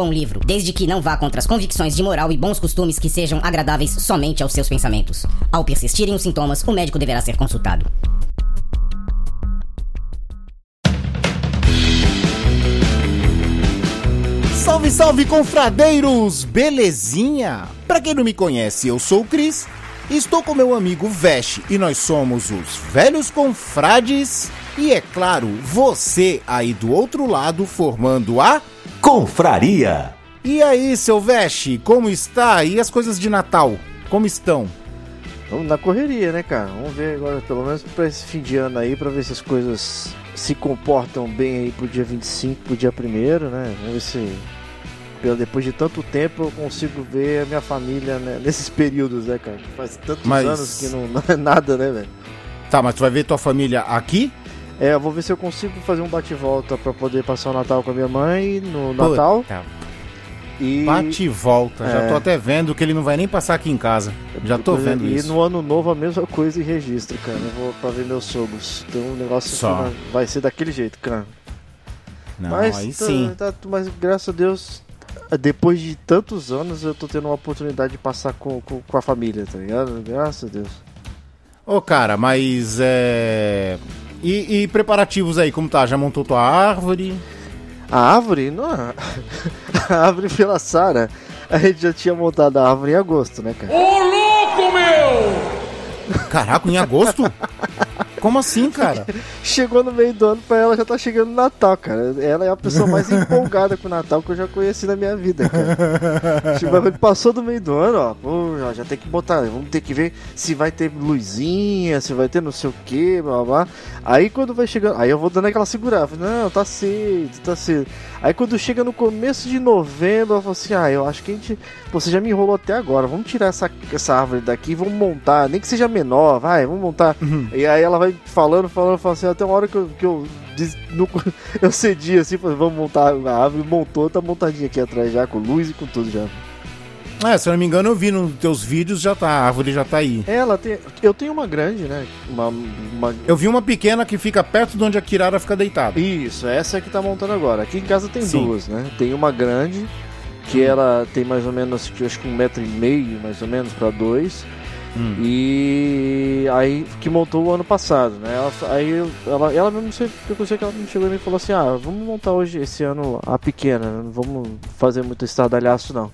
bom livro, desde que não vá contra as convicções de moral e bons costumes que sejam agradáveis somente aos seus pensamentos. Ao persistirem os sintomas, o médico deverá ser consultado. Salve, salve, confradeiros! Belezinha? Pra quem não me conhece, eu sou o Cris, estou com meu amigo Veste e nós somos os Velhos Confrades. E é claro, você aí do outro lado formando a Confraria. E aí, seu Veste, como está? E as coisas de Natal? Como estão? Vamos na correria, né, cara? Vamos ver agora, pelo menos pra esse fim de ano aí, pra ver se as coisas se comportam bem aí pro dia 25, pro dia 1 né? Vamos ver se pelo- depois de tanto tempo eu consigo ver a minha família né, nesses períodos, né, cara? Que Faz tantos Mas- anos que não, não é nada, né, velho? Tá, mas tu vai ver tua família aqui? É, eu vou ver se eu consigo fazer um bate-volta pra poder passar o Natal com a minha mãe no Natal. Puta, E... Bate e volta. Já É. tô até vendo que ele não vai nem passar aqui em casa. Já tô vendo e isso. no ano novo a mesma coisa e registro, cara. Eu vou pra ver meus sogros. Então o negócio Só. vai- vai ser daquele jeito, cara. Não, mas, aí tá- sim. tá- mas graças a Deus, depois de tantos anos, eu tô tendo uma oportunidade de passar com, com, com a família, tá ligado? Graças a Deus. Ô, cara, mas é. E, e preparativos aí, como tá? Já montou tua árvore? A árvore, não. A árvore pela Sara, a gente já tinha montado a árvore em agosto, né, cara? Caraca, em agosto? Como assim, cara? Chegou no meio do ano pra ela, já tá chegando o Natal, cara. Ela é a pessoa mais empolgada com o Natal que eu já conheci na minha vida, cara. Tipo, passou do meio do ano, ó, pô, já, já tem que botar, vamos ter que ver se vai ter luzinha, se vai ter não sei o que, blá blá. blá. Aí quando vai chegando, aí eu vou dando aquela segurada, não, tá cedo, tá cedo. Aí quando chega no começo de novembro, eu falo assim, ah, eu acho que a gente, você já me enrolou até agora, vamos tirar essa, essa árvore daqui, vamos montar, nem que seja menor, vai, vamos montar. E aí ela vai falando, falando, falando assim, até uma hora que eu, que eu, eu cedi assim, falei, vamos montar a árvore, montou, tá montadinha aqui atrás já, com luz e com tudo já. É, se eu não me engano, eu vi nos teus vídeos, já tá, a árvore já tá aí. Ela tem, eu tenho uma grande, né, uma, uma... Eu vi uma pequena que fica perto de onde a Kirara fica deitada. Isso, essa é que tá montando agora. Aqui em casa tem Sim. duas, né, tem uma grande, que ela tem mais ou menos, acho que um metro e meio, mais ou menos, pra dois. Hum. E aí que montou o ano passado, né? Ela, aí ela, ela mesmo não sei, eu sei que ela me chegou e me falou assim: ah, vamos montar hoje esse ano a pequena, né? não vamos fazer muito estardalhaço não.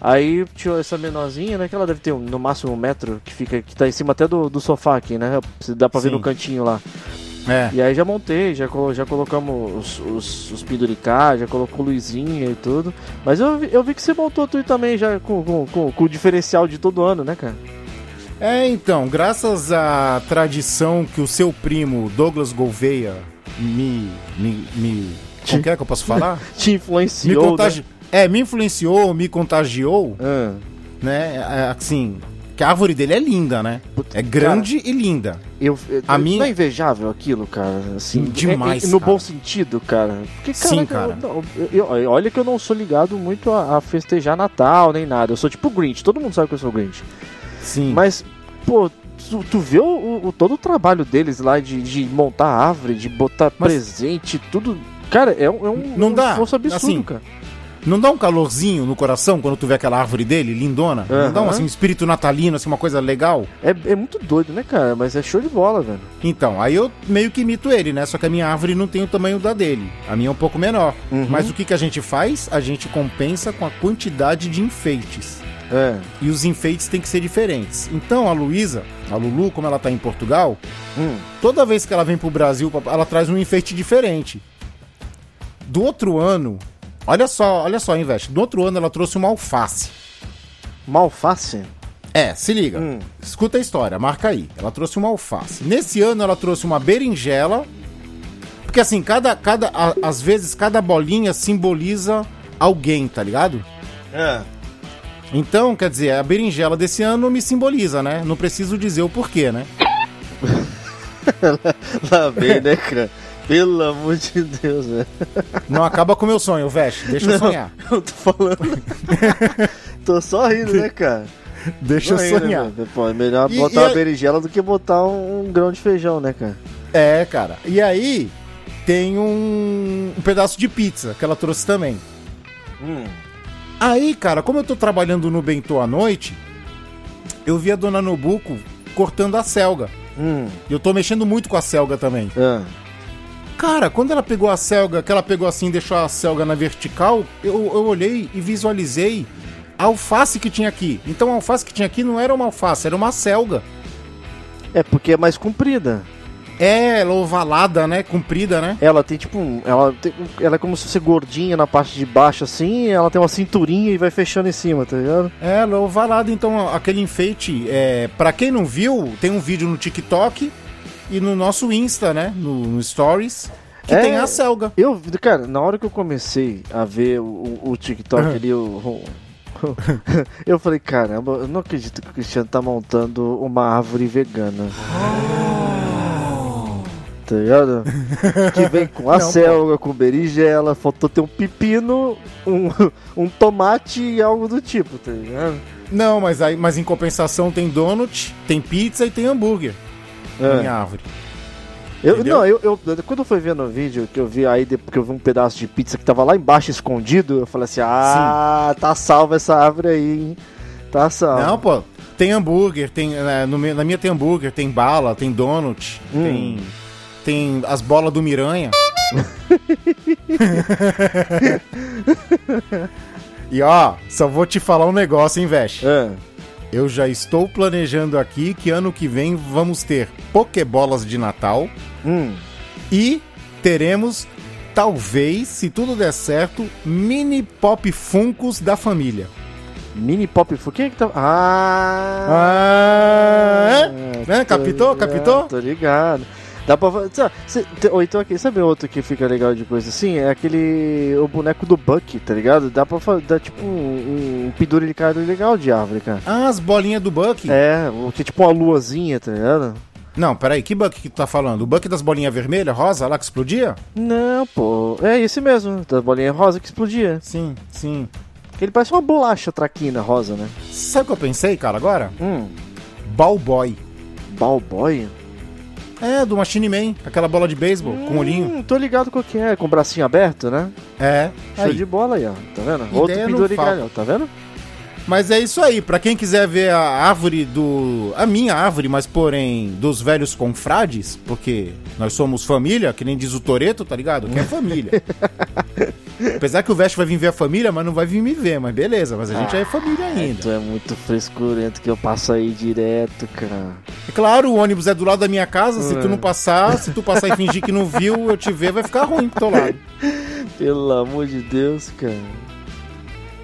Aí tinha essa menorzinha, né? Que ela deve ter um- no máximo um metro, que fica que tá em cima até do, do sofá aqui, né? Dá pra ver no cantinho lá. É. E aí já montei, já, colo- já colocamos os, os, os penduricá, já colocou luzinha e tudo. Mas eu, vi- eu vi que você montou tudo também já com, com, com, com o diferencial de todo ano, né, cara? É, então, graças à tradição que o seu primo Douglas Gouveia me. me. me. Como que é que eu posso falar? Te me influenciou, contagi... né? É, me influenciou, me contagiou, Ah. né? é, Assim, que a árvore dele é linda, né? Puta, É grande e linda. Eu, eu- A minha- Não é invejável aquilo, cara? Assim, Demais, é- é- no cara. bom sentido, cara. Porque, Sim, cara, cara. eu- eu- eu- olha que eu não sou ligado muito a, a festejar Natal nem nada. Eu sou tipo Grinch. Todo mundo sabe que eu sou Grinch. Sim. Mas, pô, tu, tu vê o, o- todo o trabalho deles lá de, de montar árvore, de botar Mas- presente, tudo. Cara, é, um- é um, Não um dá, esforço absurdo, assim, cara. Não dá um calorzinho no coração quando tu vê aquela árvore dele, lindona? Não dá um, assim, um espírito natalino, assim, uma coisa legal? É, é muito doido, né, cara? Mas é show de bola, velho. Então, aí eu meio que imito ele, né? Só que a minha árvore não tem o tamanho da dele. A minha é um pouco menor. Uhum. Mas o que, que a gente faz? A gente compensa com a quantidade de enfeites. É. E os enfeites têm que ser diferentes. Então a Luísa, a Lulu, como ela tá em Portugal, Hum. toda vez que ela vem pro Brasil, ela traz um enfeite diferente. Do outro ano, olha só, olha só, investe. Do outro ano ela trouxe uma alface. Uma alface? É, se liga. Hum. Escuta a história, marca aí. Ela trouxe uma alface. Nesse ano ela trouxe uma berinjela. Porque assim, cada, cada, a- às vezes cada bolinha simboliza alguém, tá ligado? É. Então, quer dizer, a berinjela desse ano me simboliza, né? Não preciso dizer o porquê, né? Lá vem, né, cara? Pelo amor de Deus, velho. Não acaba com o meu sonho, Veste. Deixa eu sonhar. Eu tô falando. tô só rindo, né, cara? Deixa eu Tô rindo, sonhar. velho. Pô, é melhor E- botar e uma a- berinjela do que botar um, um grão de feijão, né, cara? É, cara. E aí tem um, um pedaço de pizza que ela trouxe também. Hum. Aí, cara, como eu tô trabalhando no Bentô à noite, eu vi a dona Nobuco cortando a selga. Hum. E eu tô mexendo muito com a selga também. Ah. Cara, quando ela pegou a selga, que ela pegou assim e deixou a selga na vertical, eu, eu olhei e visualizei a alface que tinha aqui. Então a alface que tinha aqui não era uma alface, era uma selga. É porque é mais comprida. É, ela ovalada, né? Comprida, né? Ela tem tipo um. Ela, tem, ela é como se fosse gordinha na parte de baixo, assim. Ela tem uma cinturinha e vai fechando em cima, tá ligado? É, ela é ovalada, então aquele enfeite, é, para quem não viu, tem um vídeo no TikTok e no nosso Insta, né, no, no Stories, que É. tem a selga. Eu, cara, na hora que eu comecei a ver o, o- o TikTok ali, o, o- eu falei, caramba, eu não acredito que o Cristiano tá montando uma árvore vegana. Tá ligado? Que vem com a Não, pô. com berinjela, faltou ter um pepino, um, um tomate e algo do tipo, tá ligado? Não, mas, aí, mas em compensação tem donut, tem pizza e tem hambúrguer na É. minha árvore. Eu, Entendeu? não, eu, eu- quando eu fui vendo o vídeo, que eu vi aí, depois que eu vi um pedaço de pizza que tava lá embaixo escondido, eu falei assim, ah, tá salva essa árvore aí, hein? Tá salva. Não, pô, tem hambúrguer, tem, é, na minha tem hambúrguer, tem bala, tem donut, Hum. tem, tem as bolas do Miranha. e ó, só vou te falar um negócio, hein, Vesh? É. Eu já estou planejando aqui que ano que vem vamos ter Pokébolas de Natal Hum. e teremos, talvez, se tudo der certo, mini pop funcos da família. Mini Pop Fu. Quem é que tá. Ah! Ah, é? Né? tô Captou? ligado, Captou? Tô ligado. Dá pra fa- sabe, cê- te- Ou então aqui, sabe outro que fica legal de coisa assim? É aquele. O boneco do Buck, tá ligado? Dá pra fazer. Dá tipo um, um penduricário legal de árvore, cara. Ah, as bolinhas do Buck. É, o que é tipo uma luazinha, tá ligado? Não, peraí, que Buck que tu tá falando? O Buck das bolinhas vermelhas, rosa, lá que explodia? Não, pô. É esse mesmo, da bolinha rosa que explodia. Sim, sim. Ele parece uma bolacha traquina rosa, né? Sabe o que eu pensei, cara, agora? Hum. Ballboy. Ballboy? É, do Machine Man, aquela bola de beisebol com olhinho. Hum, tô ligado qual que é, com o bracinho aberto, né? É, Show aí. de bola aí, ó. Tá vendo? Ideia Outro penduricalhão, tá vendo? Mas é isso aí, pra quem quiser ver a árvore do. A minha árvore, mas porém dos velhos confrades, porque nós somos família, que nem diz o Toreto, tá ligado? Que é família. Apesar que o Veste vai vir ver a família, mas não vai vir me ver, mas beleza, mas a gente é família ainda. Tu é muito frescurento que eu passo aí direto, cara. É claro, o ônibus é do lado da minha casa, se tu É. não passar, se tu passar e fingir que não viu, eu te ver, vai ficar ruim pro teu lado. Pelo amor de Deus, cara.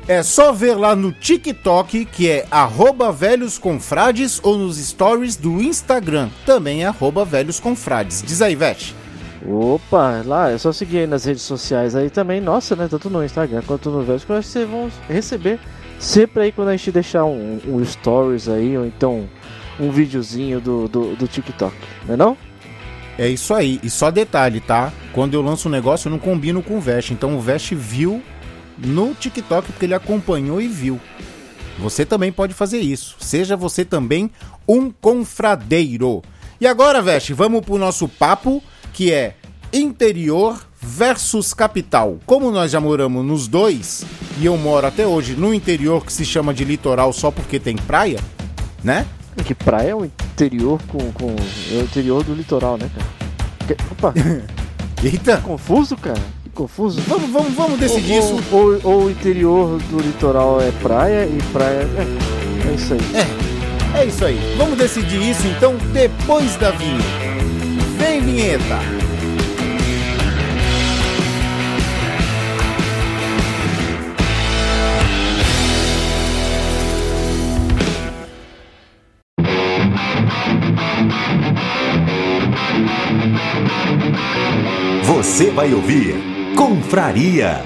É só ver lá no TikTok, que é arroba velhos confrades, ou nos stories do Instagram, também é arroba velhos confrades. Diz aí, Veste. Opa, lá, é só seguir aí nas redes sociais aí também. Nossa, né? Tanto no Instagram quanto no Vesco, eu acho que vocês vão receber sempre aí quando a gente deixar um, um stories aí, ou então um videozinho do, do, do TikTok, não é não? É isso aí. E só detalhe, tá? Quando eu lanço um negócio, eu não combino com o Veste. Então o Veste viu no TikTok porque ele acompanhou e viu. Você também pode fazer isso. Seja você também um confradeiro. E agora, Veste, vamos pro nosso papo, que é interior versus capital. Como nós já moramos nos dois, e eu moro até hoje no interior que se chama de litoral só porque tem praia, né? Que praia é o interior com, com. É o interior do litoral, né, cara? Que- opa, Eita, confuso, cara? confuso. Vamos, vamos, vamos decidir ou, isso. Ou, ou, o interior do litoral é praia e praia. É, é isso aí. É, é isso aí. Vamos decidir isso então depois da vinheta. Vem, vinheta! Você vai ouvir Confraria.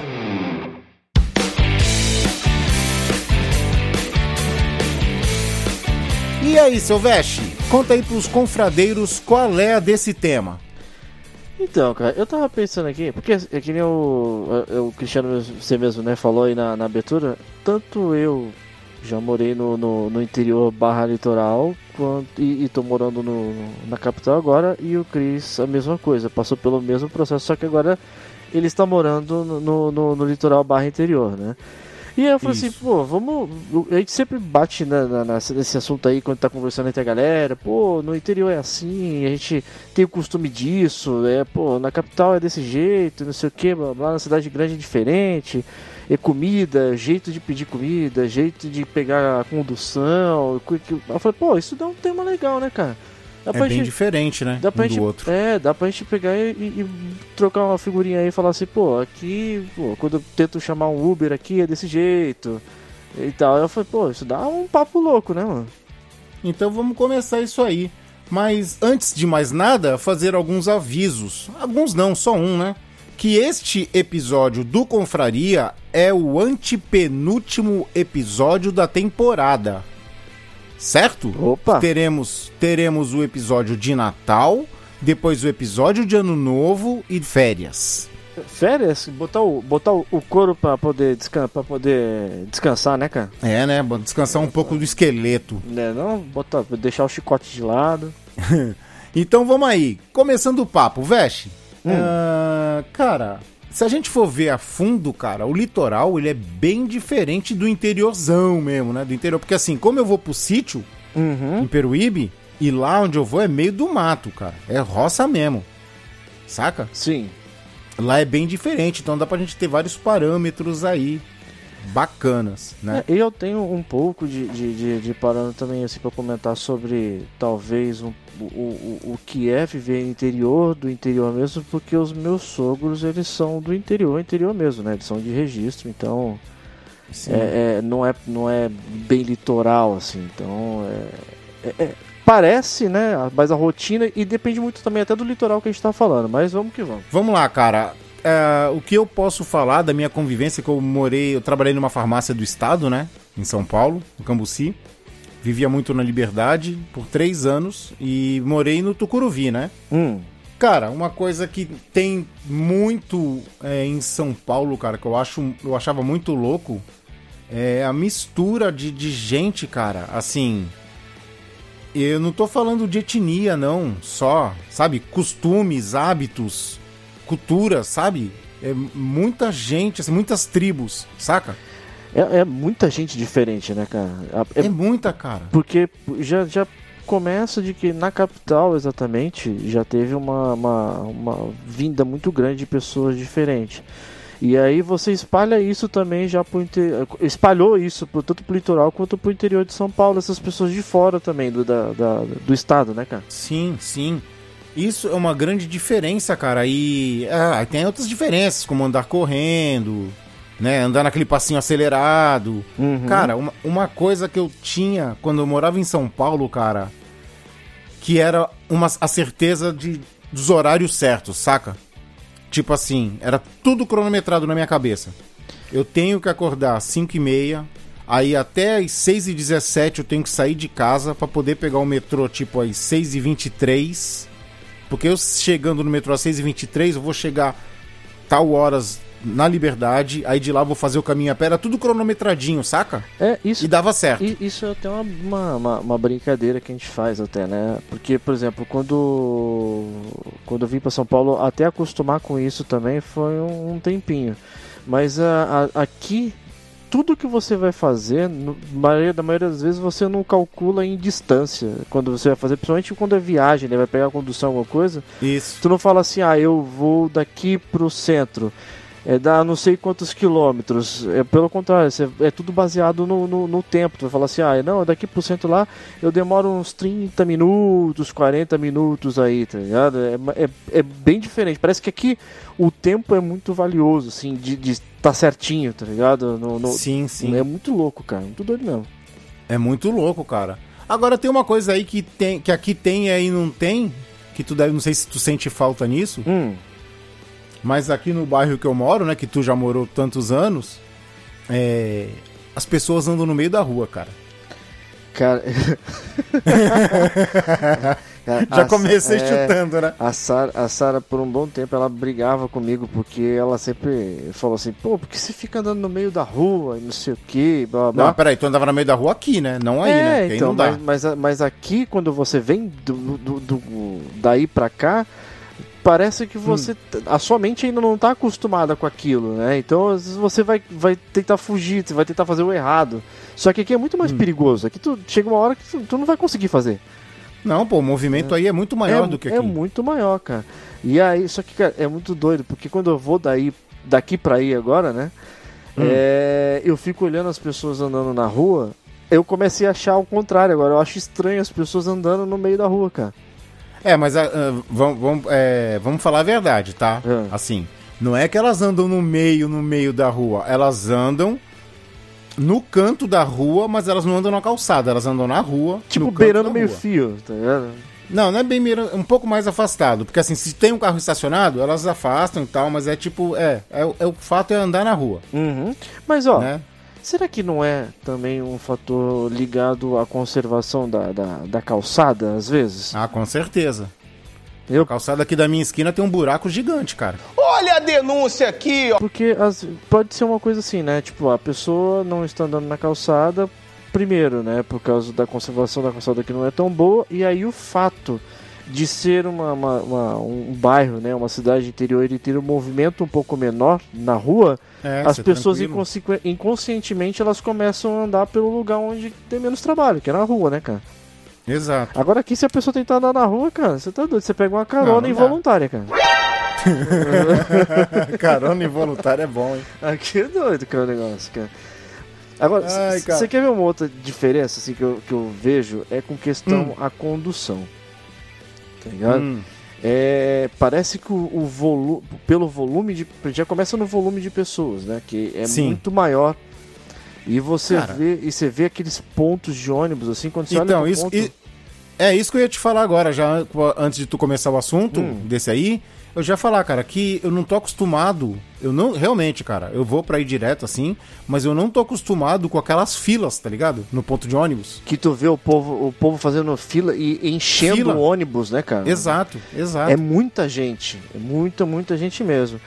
E aí, seu Veste? Conta aí pros confradeiros qual é a desse tema. Então, cara, eu tava pensando aqui, porque é que nem o, o Cristiano, você mesmo, né, falou aí na, na abertura, tanto eu já morei no, no, no interior barra litoral quanto, e, e tô morando no, na capital agora, e o Cris a mesma coisa, passou pelo mesmo processo, só que agora ele está morando no, no, no litoral barra interior, né? E eu falei assim, Isso. assim, pô, vamos. A gente sempre bate na, na, na- nesse assunto aí quando tá conversando entre a galera, pô, no interior é assim, a gente tem o costume disso, é, pô, na capital é desse jeito, não sei o que, lá na cidade grande é diferente, é comida, jeito de pedir comida, jeito de pegar a condução. Eu falei, pô, isso dá um tema legal, né, cara? Dá É bem diferente, né? Dá pra um gente, do outro. É, dá pra gente pegar e, e trocar uma figurinha aí e falar assim, pô, aqui, pô, quando eu tento chamar um Uber aqui é desse jeito e tal. Eu falei, pô, isso dá um papo louco, né, mano? Então vamos começar isso aí. Mas antes de mais nada, fazer alguns avisos. Alguns não, só um, né? Que este episódio do Confraria é o antepenúltimo episódio da temporada. Certo? Opa! Teremos, teremos o episódio de Natal, depois o episódio de Ano Novo e férias. Férias, botar o, botar o, couro pra poder, descan pra poder descansar, né, cara? É, né? Descansar um pouco do esqueleto. Né, não botar, deixar o chicote de lado. Então vamos aí, começando o papo, Veste. Hum. Ah, cara, se a gente for ver a fundo, cara, o litoral ele é bem diferente do interiorzão mesmo, né? Do interior, porque assim, como eu vou pro sítio Uhum. em Peruíbe e lá onde eu vou é meio do mato, cara, é roça mesmo, saca? Sim. Lá é bem diferente, então dá pra gente ter vários parâmetros aí bacanas, né? É, eu tenho um pouco de, de, de, de também assim para comentar sobre talvez um, o, o, o que é viver interior do interior mesmo, porque os meus sogros eles são do interior, interior mesmo, né? Eles são de registro, então é, é, não, é, não é bem litoral assim, então é, é- é- parece, né? Mas a rotina e depende muito também até do litoral que a gente tá falando, mas vamos que vamos. Vamos lá, cara. É, o que eu posso falar da minha convivência, que eu morei, eu trabalhei numa farmácia do estado, né? Em São Paulo, no Cambuci. Vivia muito na Liberdade por três anos e morei no Tucuruvi, né? Hum, Cara, uma coisa que tem muito é, em São Paulo, cara, que eu acho, eu achava muito louco, é a mistura de, de gente, cara. Assim, eu não tô falando de etnia, não, só, sabe? Costumes, hábitos, cultura, sabe? É muita gente, assim, muitas tribos, saca? é, é muita gente diferente, né, cara? É, muita, cara. Porque já, já começa de que na capital, exatamente, já teve uma, uma, uma vinda muito grande de pessoas diferentes. E aí você espalha isso também já pro interior. Espalhou isso pro, tanto pro litoral quanto pro interior de São Paulo, essas pessoas de fora também do, da, da- do estado, né, cara? Sim, sim. Isso é uma grande diferença, cara. E ah, aí tem outras diferenças, como andar correndo, né? Andar naquele passinho acelerado. Uhum. Cara, uma, uma coisa que eu tinha quando eu morava em São Paulo, cara, que era uma, a certeza de, dos horários certos, saca? Tipo assim, era tudo cronometrado na minha cabeça. Eu tenho que acordar às 5 e meia, aí até às 6 e 17 eu tenho que sair de casa pra poder pegar o metrô tipo às 6 e 23 porque eu chegando no metrô às 6 e 23 eu vou chegar tal horas na Liberdade, aí de lá vou fazer o caminho a pé, era tudo cronometradinho, saca? É, isso, E dava certo. E isso é até uma, uma, uma- uma brincadeira que a gente faz até, né? Porque, por exemplo, quando, quando eu vim para São Paulo, até acostumar com isso também foi um, um tempinho. Mas a, a- aqui, tudo que você vai fazer, no, maioria, da maioria das vezes, você não calcula em distância. Quando você vai fazer, principalmente quando é viagem, né? Vai pegar a condução, alguma coisa. Isso. Tu não fala assim, ah, eu vou daqui pro centro. É dar não sei quantos quilômetros. É pelo contrário, você- é tudo baseado no, no, no tempo. Tu vai falar assim, ah, não, daqui pro centro lá eu demoro uns 30 minutos, 40 minutos aí, tá ligado? É, é, é bem diferente. Parece que aqui o tempo é muito valioso, assim, de estar tá certinho, tá ligado? No, no- Sim, sim. É muito louco, cara. Muito doido mesmo. É muito louco, cara. Agora tem uma coisa aí que, tem, que aqui tem e aí não tem, que tu deve, não sei se tu sente falta nisso, Hum, Mas aqui no bairro que eu moro, né, que tu já morou tantos anos, é, as pessoas andam no meio da rua, cara. Cara. Já comecei é, chutando, né? A Sara, a Sara, por um bom tempo, ela brigava comigo porque ela sempre falou assim: pô, por que você fica andando no meio da rua e não sei o que, blá blá. Não, peraí, tu andava no meio da rua aqui, né? Não aí, é, né? Porque aí então, não dá. mas, mas, mas aqui, quando você vem do, do- do- daí pra cá, parece que você. Hum. A sua mente ainda não tá acostumada com aquilo, né? Então, às vezes você vai, vai tentar fugir, você vai tentar fazer o errado. Só que aqui é muito mais Hum. perigoso. Aqui tu chega uma hora que tu, tu não vai conseguir fazer. Não, pô, o movimento aí é muito maior é, do que é aqui. muito maior, cara. E aí, só que, cara, é muito doido, porque quando eu vou daí, daqui pra aí agora, né? Hum. é, eu fico olhando as pessoas andando na rua. Eu comecei a achar o contrário agora. Eu acho estranho as pessoas andando no meio da rua, cara. É, mas ah, vamos, vamos, é, vamos falar a verdade, tá? É. Assim, não é que elas andam no meio, no meio da rua. Elas andam no canto da rua, mas elas não andam na calçada. Elas andam na rua. Tipo, beirando meio rua. fio, tá ligado? Não, não é bem beirando, um pouco mais afastado. Porque assim, se tem um carro estacionado, elas afastam e tal, mas é tipo, é, é, o- é o fato é andar na rua, Uhum. Mas, ó, né? Será que não é também um fator ligado à conservação da, da, da calçada, às vezes? Ah, com certeza. Eu A calçada aqui da minha esquina tem um buraco gigante, cara. Olha a denúncia aqui, ó. Porque as, pode ser uma coisa assim, né? Tipo, a pessoa não está andando na calçada, primeiro, né? Por causa da conservação da calçada que não é tão boa, e aí o fato de ser uma, uma- uma- um bairro, né? Uma cidade interior e ter um movimento um pouco menor na rua, É, as ser pessoas tranquilo. inconscientemente elas começam a andar pelo lugar onde tem menos trabalho, que é na rua, né, cara? Exato. Agora aqui, se a pessoa tentar andar na rua, cara, você tá doido, você pega uma carona Não, não dá. involuntária, cara. Carona involuntária é bom, hein? Aqui é doido que é o negócio, cara. Agora, você quer ver uma outra diferença assim, que, eu, que eu vejo? É com questão a condução. Tá ligado? Hum, É, parece que o, o volume, pelo volume de. Já começa no volume de pessoas, né? Que é Sim. muito maior. E você Cara. vê e você vê aqueles pontos de ônibus assim quando você olha Então, pro isso, ponto, é isso que eu ia te falar agora, já antes de tu começar o assunto Hum. desse aí. Eu já ia falar, cara, que eu não tô acostumado. Eu não, realmente, cara, eu vou pra ir direto assim, mas eu não tô acostumado com aquelas filas, tá ligado? No ponto de ônibus. que tu vê o povo, o povo fazendo fila e enchendo Fila. o ônibus, né, cara? Exato, exato. É muita gente, é muita, muita gente mesmo.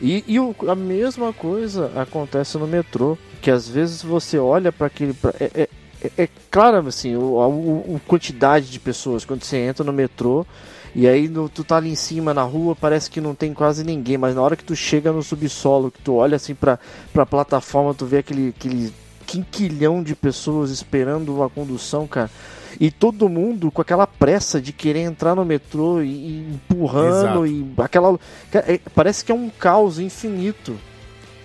E, e o- a mesma coisa acontece no metrô, que às vezes você olha para aquele. pra- é, é, é- é claro, assim, o, a o- quantidade de pessoas quando você entra no metrô. E aí no- tu tá ali em cima na rua, parece que não tem quase ninguém, mas na hora que tu chega no subsolo, que tu olha assim pra, pra plataforma, tu vê aquele, aquele quinquilhão de pessoas esperando a condução, cara. E todo mundo com aquela pressa de querer entrar no metrô e, e empurrando Exato. e aquela. cara, é- parece que é um caos infinito.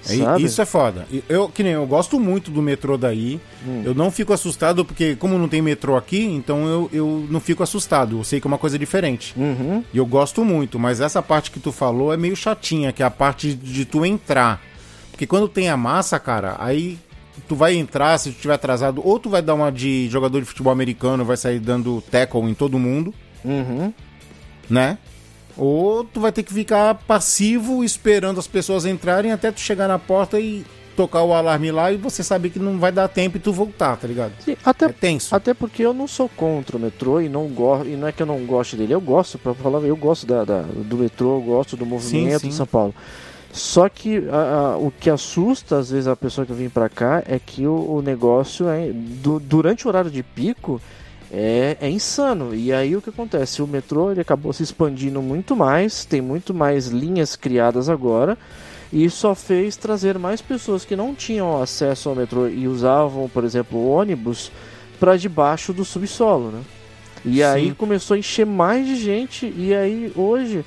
Sabe? Isso é foda. Eu, que nem eu gosto muito do metrô daí. Hum. Eu não fico assustado porque, como não tem metrô aqui, então eu, eu não fico assustado. Eu sei que é uma coisa diferente. Uhum. E eu gosto muito, mas essa parte que tu falou é meio chatinha, que é a parte de tu entrar. Porque quando tem a massa, cara, aí tu vai entrar, se tu estiver atrasado, ou tu vai dar uma de jogador de futebol americano, vai sair dando tackle em todo mundo, Uhum. né? Ou tu vai ter que ficar passivo esperando as pessoas entrarem até tu chegar na porta e tocar o alarme lá e você sabe que não vai dar tempo e tu voltar, tá ligado? Sim, até, É tenso. até porque eu não sou contra o metrô e não gosto. E não é que eu não gosto dele, eu gosto, pra falar, eu gosto da, da- do metrô, eu gosto do movimento sim. de São Paulo. Só que a- a- o que assusta, às vezes, a pessoa que vem pra cá é que o, o negócio é. du- durante o horário de pico é, é insano. E aí o que acontece? O metrô ele acabou se expandindo muito mais, tem muito mais linhas criadas agora. E só fez trazer mais pessoas que não tinham acesso ao metrô e usavam, por exemplo, ônibus para debaixo do subsolo, né? E aí Sim. começou a encher mais de gente. E aí hoje,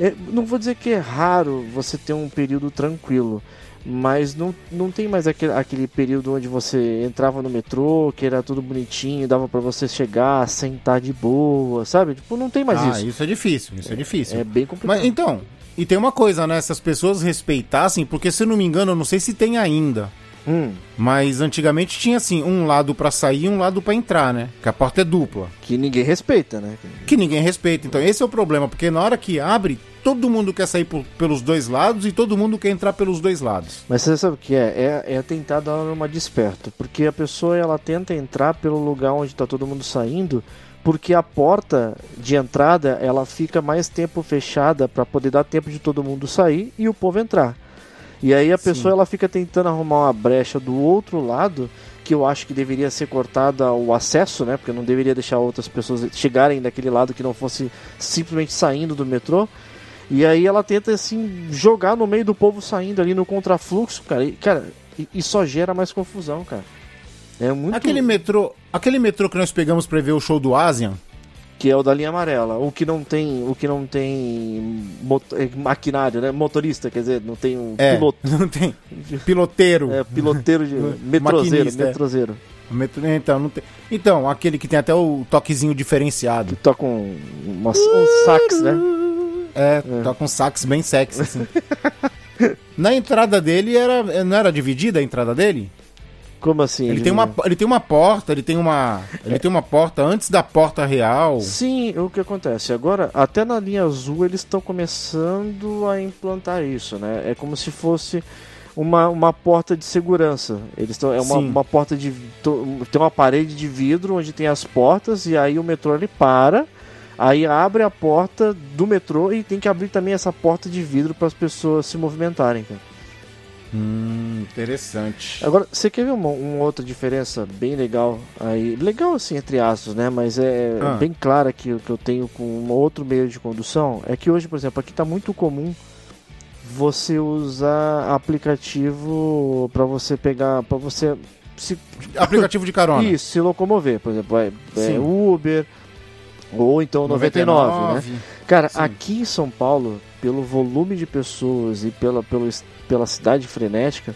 é, não vou dizer que é raro você ter um período tranquilo, mas não, não tem mais aquele, aquele período onde você entrava no metrô, que era tudo bonitinho, dava para você chegar, sentar de boa, sabe? Tipo, não tem mais ah, isso. isso é difícil, isso é difícil. É bem complicado. Mas então, e tem uma coisa, né? Se as pessoas respeitassem, porque se eu não me engano, eu não sei se tem ainda, Hum, Mas antigamente tinha assim, um lado pra sair e um lado pra entrar, né? Que a porta é dupla. que ninguém respeita, né? Que ninguém respeita. Então esse é o problema, porque na hora que abre, todo mundo quer sair por- pelos dois lados e todo mundo quer entrar pelos dois lados. Mas você sabe o que é? É, é tentar dar uma desperto. Porque a pessoa ela tenta entrar pelo lugar onde tá todo mundo saindo, porque a porta de entrada ela fica mais tempo fechada para poder dar tempo de todo mundo sair e o povo entrar. E aí a pessoa ela fica tentando arrumar uma brecha do outro lado, que eu acho que deveria ser cortada o acesso, né? Porque não deveria deixar outras pessoas chegarem daquele lado que não fosse simplesmente saindo do metrô. E aí ela tenta assim jogar no meio do povo saindo ali no contrafluxo, cara. E, cara, e, e só gera mais confusão, cara. É muito Aquele metrô, aquele metrô que nós pegamos pra ver o show do Asian, que é o da linha amarela, o que não tem, o que não tem é, maquinário, né? Motorista, quer dizer, não tem um é, piloto, não tem piloteiro. é, piloteiro de metrozeiro, é. metrozeiro. Metrô- então, não tem. Então, aquele que tem até o toquezinho diferenciado. Que toca um, uma- um sax, né? É, toca um sax bem sexy, assim. Na entrada dele era. Não era dividida a entrada dele? Como assim? Ele tem, uma, ele tem uma porta, ele tem uma. Ele tem uma porta antes da porta real. Sim, o que acontece? Agora, até na linha azul, eles estão começando a implantar isso, né? É como se fosse uma, uma porta de segurança. Eles tão, é uma, uma porta de. Tem uma parede de vidro onde tem as portas, e aí o metrô ele para. Aí abre a porta do metrô e tem que abrir também essa porta de vidro para as pessoas se movimentarem. Cara. Hum, interessante. Agora, você quer ver uma, uma outra diferença bem legal aí? Legal assim, entre aspas, né? Mas é Ah. bem clara que, que eu tenho com um outro meio de condução. É que hoje, por exemplo, aqui tá muito comum você usar aplicativo para você pegar, para você se, Aplicativo de carona. isso, se locomover. Por exemplo, é, é. Uber ou então 99, né? Cara, Sim. aqui em São Paulo, pelo volume de pessoas e pela, pelo, pela cidade frenética,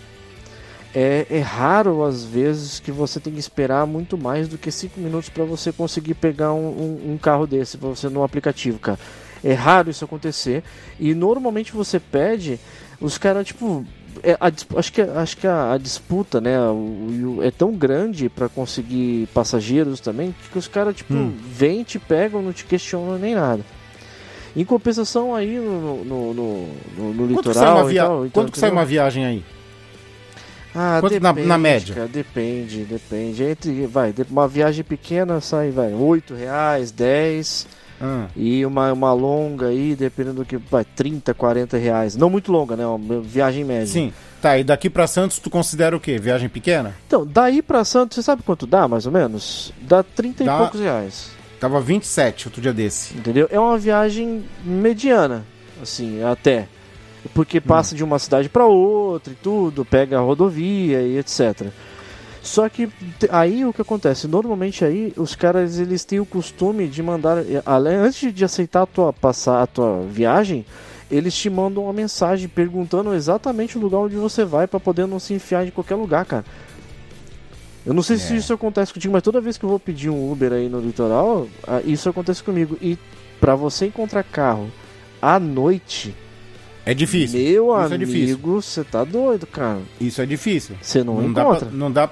é, é raro às vezes que você tem que esperar muito mais do que 5 minutos para você conseguir pegar um, um- um carro desse para você no aplicativo, cara. É raro isso acontecer e normalmente você pede, os caras tipo é, a acho que, acho que a, a disputa, né, o- o- é tão grande para conseguir passageiros também que os caras tipo Hum. vêm, te pegam, não te questionam nem nada. Em compensação aí no, no, no, no- no Quanto que litoral. via... então- Quanto que sai uma viagem aí? Ah, quanto na- depende, na média? cara, depende, depende. Entre, vai, uma viagem pequena sai, vai, 8 reais, 10. Ah, E uma, uma longa aí, dependendo do que, vai, 30, 40 reais. Não muito longa, né? Uma viagem média. sim. Tá, e daqui pra Santos tu considera o quê? Viagem pequena? Então, daí pra Santos, você sabe quanto dá, mais ou menos? Dá 30 Dá. e poucos reais. Tava 27 outro dia desse. Entendeu? É uma viagem mediana, assim, até. Porque passa de uma cidade para outra e tudo, pega a rodovia e etc. Só que aí o que acontece? Normalmente aí os caras eles têm o costume de mandar, além- antes de aceitar a tua passar a tua viagem, eles te mandam uma mensagem perguntando exatamente o lugar onde você vai para poder não se enfiar em qualquer lugar, cara. Eu não sei se É. isso acontece contigo, mas toda vez que eu vou pedir um Uber aí no litoral, ah, isso acontece comigo. E para você encontrar carro à noite, É difícil. meu Isso é amigo, você tá doido, cara. Isso é difícil. Você não, Não dá, encontra. pra, não dá.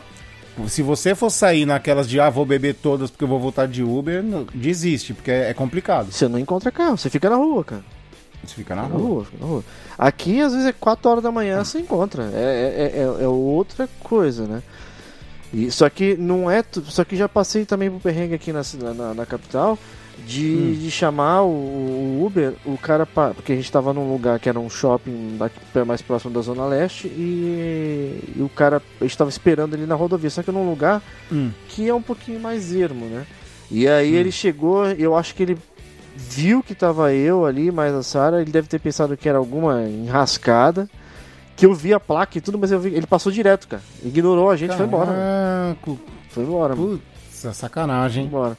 Se você for sair naquelas de ah, vou beber todas porque eu vou voltar de Uber, não- desiste, porque é, é complicado. Você não encontra carro, você fica na rua, cara. Você fica na Na rua. rua, fica na rua. Aqui, às vezes, é 4 horas da manhã, você encontra. É, é, é, é outra coisa, né? E, só que não é. Só que já passei também pro perrengue aqui na, na, na capital de, de chamar o, o Uber, o cara. pa- Porque a gente tava num lugar que era um shopping daqui, mais próximo da Zona Leste e, e o cara. A gente tava esperando ele na rodovia, só que num lugar Hum. que é um pouquinho mais ermo, né? E aí ele chegou, eu acho que ele viu que tava eu ali, mais a Sara, ele deve ter pensado que era alguma enrascada. Que eu vi a placa e tudo, mas vi, ele passou direto, cara. Ignorou a gente, foi embora. mano. Foi embora, mano. Putz, é sacanagem. hein? Embora.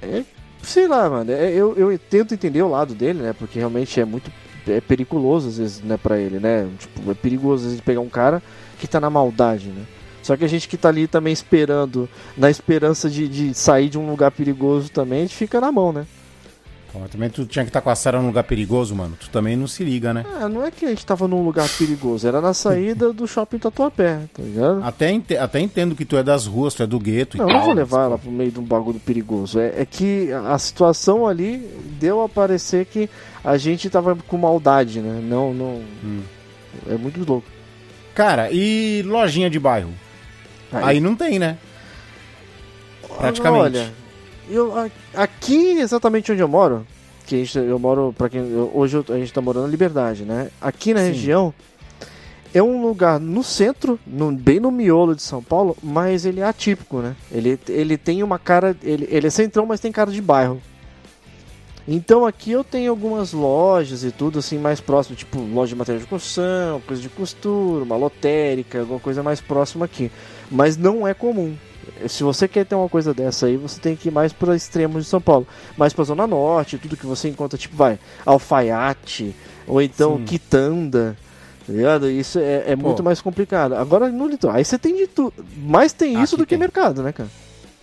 É, sei lá, mano. é, eu, eu tento entender o lado dele, né? Porque realmente é muito é periculoso às vezes, né, pra ele, né? Tipo, é perigoso às vezes pegar um cara que tá na maldade, né? Só que a gente que tá ali também esperando, na esperança de, de sair de um lugar perigoso também, a gente fica na mão, né? Mas também tu tinha que estar com a Sara num lugar perigoso, mano. Tu também não se liga, né? Ah, não é que a gente tava num lugar perigoso, era na saída do shopping Tatuapé, tá ligado? Até, ente- até entendo que tu é das ruas, tu é do gueto Não, e tal. não vou levar ela pro meio de um bagulho perigoso. É, é que a situação ali deu a parecer que a gente tava com maldade, né? Não, não. Hum. É muito louco. Cara, e lojinha de bairro? Aí, não tem, né? Praticamente. Olha, eu, aqui exatamente onde eu moro, que a gente, eu moro, para quem eu- hoje eu- a gente tá morando na Liberdade, né? Aqui na Sim. região é um lugar no centro, no- bem no miolo de São Paulo, mas ele é atípico, né? Ele, ele tem uma cara, ele, ele é centrão, mas tem cara de bairro. Então aqui eu tenho algumas lojas e tudo assim mais próximo, tipo loja de material de construção, coisa de costura, uma lotérica, alguma coisa mais próxima aqui. Mas não é comum. Se você quer ter uma coisa dessa aí, você tem que ir mais para extremos de São Paulo, mais para zona norte, tudo que você encontra, tipo vai, alfaiate ou então Sim. quitanda. Tá ligado? Isso é, é muito mais complicado. Agora no litoral, aí você tem de tudo. Mais tem isso Aqui do que tem. mercado, né, cara?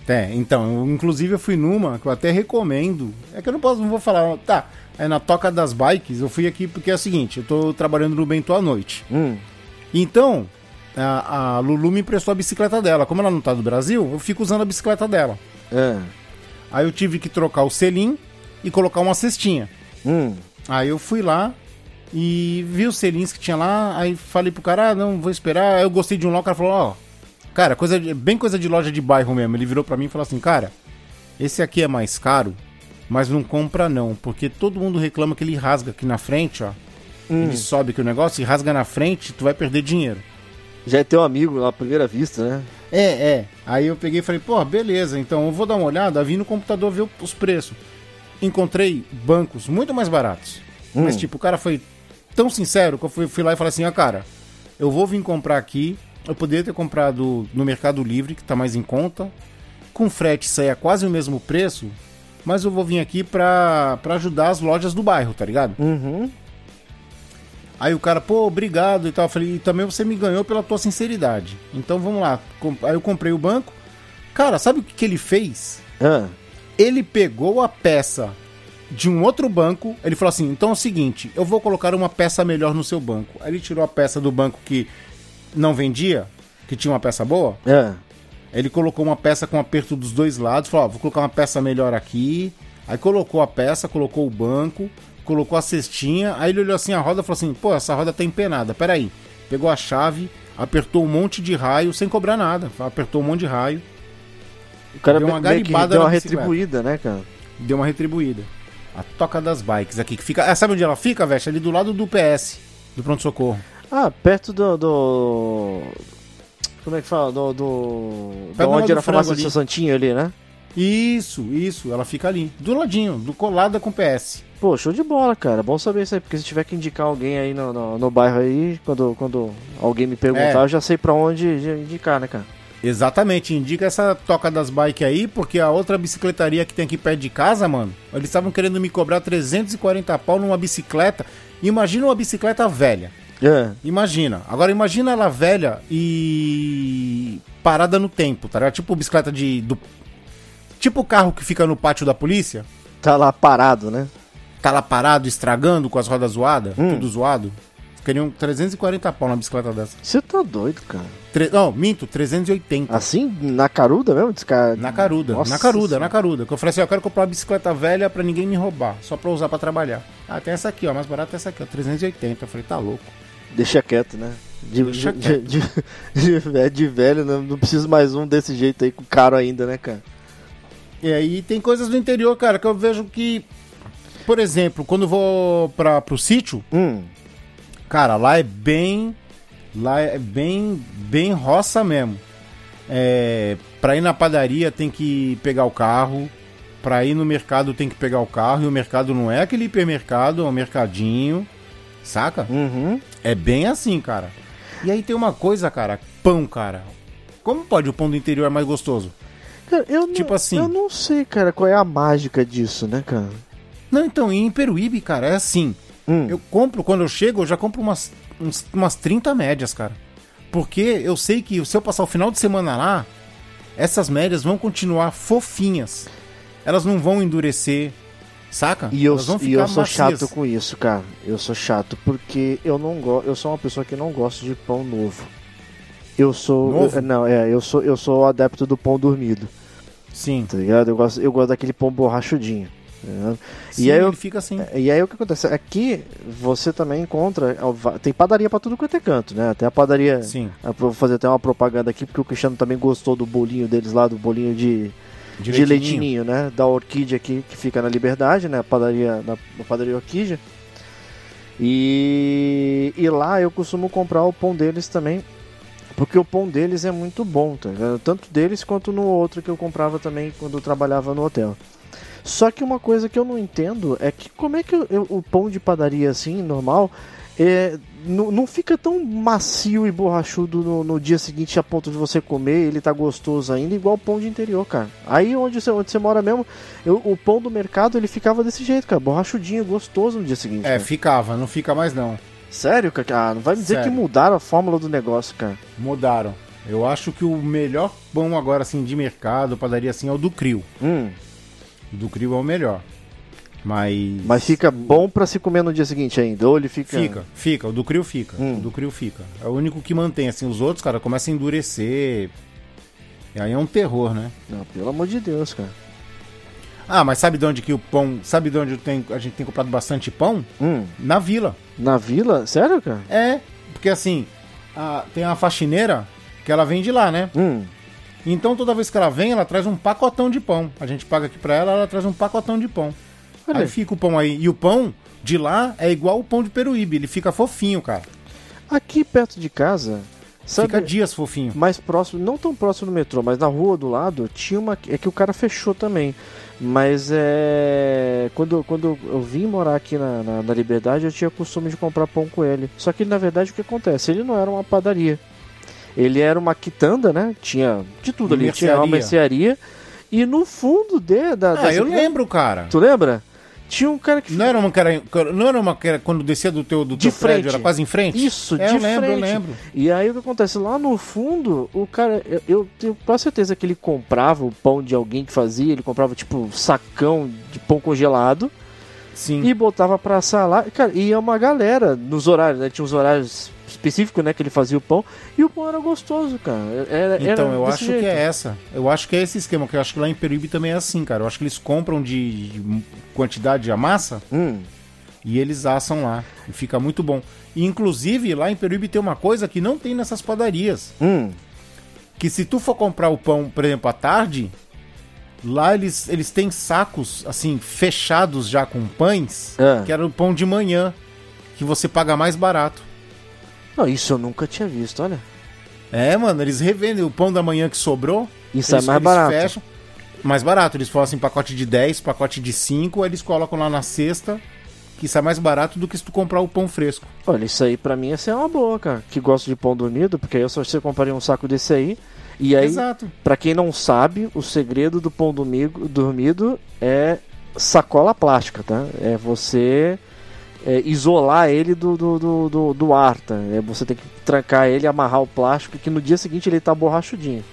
É, então, eu, inclusive eu fui numa que eu até recomendo. É que eu não posso, não vou falar. Tá, é na Toca das Bikes, eu fui aqui porque é o seguinte, eu tô trabalhando no Bento à noite. Hum. Então, a, a Lulu me emprestou a bicicleta dela. Como ela não tá do Brasil, eu fico usando a bicicleta dela. É. Aí eu tive que trocar o selim e colocar uma cestinha. Hum. Aí eu fui lá e vi os selins que tinha lá, aí falei pro cara, ah, não, vou esperar. Aí eu gostei de um lá, o cara falou, ó, cara, coisa de- bem coisa de loja de bairro mesmo. Ele virou pra mim e falou assim, cara, esse aqui é mais caro, mas não compra não, porque todo mundo reclama que ele rasga aqui na frente, ó. Ele sobe aqui o negócio e rasga na frente, tu vai perder dinheiro. Já é teu amigo à primeira vista, né? É, é. Aí eu peguei e falei, pô, beleza, então eu vou dar uma olhada, vim no computador ver os preços. Encontrei bancos muito mais baratos. Mas, tipo, o cara foi tão sincero que eu fui, fui lá e falei assim, ó, cara, eu vou vir comprar aqui. Eu poderia ter comprado no Mercado Livre, que tá mais em conta. Com frete saia quase o mesmo preço. Mas eu vou vir aqui pra, pra ajudar as lojas do bairro, tá ligado? Uhum. Aí o cara, pô, obrigado e tal. Eu falei, e também você me ganhou pela tua sinceridade. Então vamos lá. Aí eu comprei o banco. Cara, sabe o que, que ele fez? Ah. Ele pegou a peça de um outro banco. Ele falou assim: então é o seguinte, eu vou colocar uma peça melhor no seu banco. Aí ele tirou a peça do banco que não vendia, que tinha uma peça boa. É. Ele colocou uma peça com aperto dos dois lados, falou, ó, vou colocar uma peça melhor aqui. Aí colocou a peça, colocou o banco, colocou a cestinha. Aí ele olhou assim a roda e falou assim: pô, essa roda tá empenada, peraí. Pegou a chave, apertou um monte de raio sem cobrar nada. Apertou um monte de raio, O cara Deu uma garibada deu uma retribuída, né, cara? deu uma retribuída. A Toca das Bikes aqui, que fica. Ah, sabe onde ela fica, Veste? Ali do lado do PS, do pronto-socorro. Ah, perto do. do... Como é que fala? Do. do... Perto Da do onde era a farmácia do Santinho ali, né? Isso, isso, ela fica ali. Do ladinho, do colada com o PS. Pô, show de bola, cara. Bom saber isso aí, porque se tiver que indicar alguém aí no, no, no bairro aí, quando, quando alguém me perguntar, É. eu já sei pra onde indicar, né, cara? Exatamente, indica essa toca das bikes aí, porque a outra bicicletaria que tem aqui perto de casa, mano, eles estavam querendo me cobrar 340 pau numa bicicleta. Imagina uma bicicleta velha. É. Imagina. Agora imagina ela velha e parada no tempo, tá ligado? Tipo bicicleta de do tipo o carro que fica no pátio da polícia, Tá lá parado, né? tá lá parado estragando com as rodas zoadas, Hum. tudo zoado. Queriam 340 pau na bicicleta dessa. Você tá doido, cara. Tre... Não, minto, 380. Assim, na caruda mesmo? Desca... Na caruda, Nossa na caruda, Senhora. na caruda. Que eu falei assim, eu quero comprar uma bicicleta velha pra ninguém me roubar, só pra usar pra trabalhar. Ah, tem essa aqui, ó, mais barata é essa aqui, ó, 380. Eu falei, tá louco. Deixa quieto, né? De, Deixa de, quieto. de, de, de- de velho, não, não preciso mais um desse jeito aí, com caro ainda, né, cara? E aí tem coisas do interior, cara, que eu vejo que, por exemplo, quando eu vou pra, pro sítio, Hum, cara, lá é bem. Lá é bem, bem roça mesmo. É, pra ir na padaria tem que pegar o carro. Pra ir no mercado tem que pegar o carro. E o mercado não é aquele hipermercado, é um mercadinho. Saca? uhum. É bem assim, cara. E aí tem uma coisa, cara. Pão, cara. Como pode o pão do interior é mais gostoso? Cara, eu Tipo não, assim. Eu não sei, cara, qual é a mágica disso, né, cara? Não, então, em Peruíbe, cara, é assim. Hum. Eu compro, quando eu chego, eu já compro umas, uns- umas 30 médias, cara. Porque eu sei que se eu passar o final de semana lá, essas médias vão continuar fofinhas. Elas não vão endurecer. saca? E eu, Elas vão e eu sou macias. chato com isso, cara. Eu sou chato porque eu não gosto. Eu sou uma pessoa que não gosta de pão novo. Eu sou. Novo? eu- não, é, eu sou eu sou adepto do pão dormido, Sim. tá ligado? Eu gosto, eu gosto daquele pão borrachudinho. tá? Sim, e aí eu, fica assim. e aí o que acontece? Aqui você também encontra. Tem padaria pra tudo quanto é canto, né? Até a padaria. Sim. Vou fazer até uma propaganda aqui, porque o Cristiano também gostou do bolinho deles lá, do bolinho de, De, de leitinho. né? Da Orquídea aqui, que fica na Liberdade, né? Padaria, na, na padaria Orquídea. E, e lá eu costumo comprar o pão deles também, porque o pão deles é muito bom, tá ligado? Tanto deles quanto no outro que eu comprava também quando eu trabalhava no hotel. Só que uma coisa que eu não entendo é que como é que eu- eu- o pão de padaria assim, normal, é, não, fica tão macio e borrachudo no, no dia seguinte a ponto de você comer, ele tá gostoso ainda, igual o pão de interior, cara. Aí onde você, onde você mora mesmo, eu- o pão do mercado ele ficava desse jeito, cara, borrachudinho, gostoso no dia seguinte. É, cara. ficava, não fica mais não. Sério, cara? Ah, não vai me dizer Sério. que mudaram a fórmula do negócio, cara. Mudaram. Eu acho que o melhor pão agora, assim, de mercado, padaria assim, é o do Crio. Hum, O do Crio é o melhor. Mas. mas fica bom pra se comer no dia seguinte ainda, ou ele fica... Fica, fica. O do Crio fica. Hum. O do Crio fica. É o único que mantém. Assim, os outros, cara, começam a endurecer. E aí é um terror, né? Não, pelo amor de Deus, cara. Ah, mas sabe de onde que o pão. Sabe de onde tem, a gente tem comprado bastante pão? Hum, Na vila. na vila? Sério, cara? É, porque assim, a- tem uma faxineira que ela vem de lá, né? Hum, Então toda vez que ela vem, ela traz um pacotão de pão. A gente paga aqui pra ela, ela traz um pacotão de pão. Olha aí aí. fica o pão aí. E o pão de lá é igual o pão de Peruíbe, ele fica fofinho, cara. aqui perto de casa, sabe... Fica dias fofinho. mais próximo, não tão próximo do metrô, mas na rua do lado, tinha uma. É que o cara fechou também. Mas é. Quando, quando eu vim morar aqui na, na, na Liberdade, eu tinha costume de comprar pão com ele. Só que na verdade o que acontece? Ele não era uma padaria. Ele era uma quitanda, né? Tinha de tudo ali. Tinha uma mercearia. E no fundo de, da. Ah, eu lembro, cara. Tu lembra? Tinha um cara que. Não era uma era, não era uma era quando descia do teu, do De teu prédio, era quase em frente? Isso, é, de eu lembro, frente. eu lembro. E aí o que acontece? Lá no fundo, o cara, eu, eu tenho quase certeza que ele comprava o pão de alguém que fazia, ele comprava tipo sacão de pão congelado Sim. e botava pra assar lá. Cara, e ia uma galera nos horários, né? Tinha uns horários específicos, né, que ele fazia o pão, e o pão era gostoso, cara. Era, era Então, eu desse acho jeito. que é essa. Eu acho que é esse esquema, que eu acho que lá em Peruíbe também é assim, cara. Eu acho que eles compram de de quantidade a massa Hum, e eles assam lá. E fica muito bom. E, inclusive, lá em Peruíbe tem uma coisa que não tem nessas padarias. hum. Que se tu for comprar o pão, por exemplo, à tarde, lá eles, eles têm sacos, assim, fechados já com pães, Ah. que era o pão de manhã, que você paga mais barato. Não, isso eu nunca tinha visto, olha. É, mano, eles revendem o pão da manhã que sobrou. Isso é eles, mais eles barato. fecham. Mais barato, eles falam assim, pacote de 10, pacote de 5, aí eles colocam lá na cesta, que sai mais barato do que se tu comprar o pão fresco. Olha, isso aí pra mim essa é uma boa, cara. Que gosto de pão dormido, porque aí eu só você compraria um saco desse aí. E aí, Exato. Pra quem não sabe, o segredo do pão domingo, dormido é sacola plástica, tá? É você é, isolar ele do, do, do, do, do ar, tá? É, você tem que trancar ele, amarrar o plástico, que no dia seguinte ele tá borrachudinho.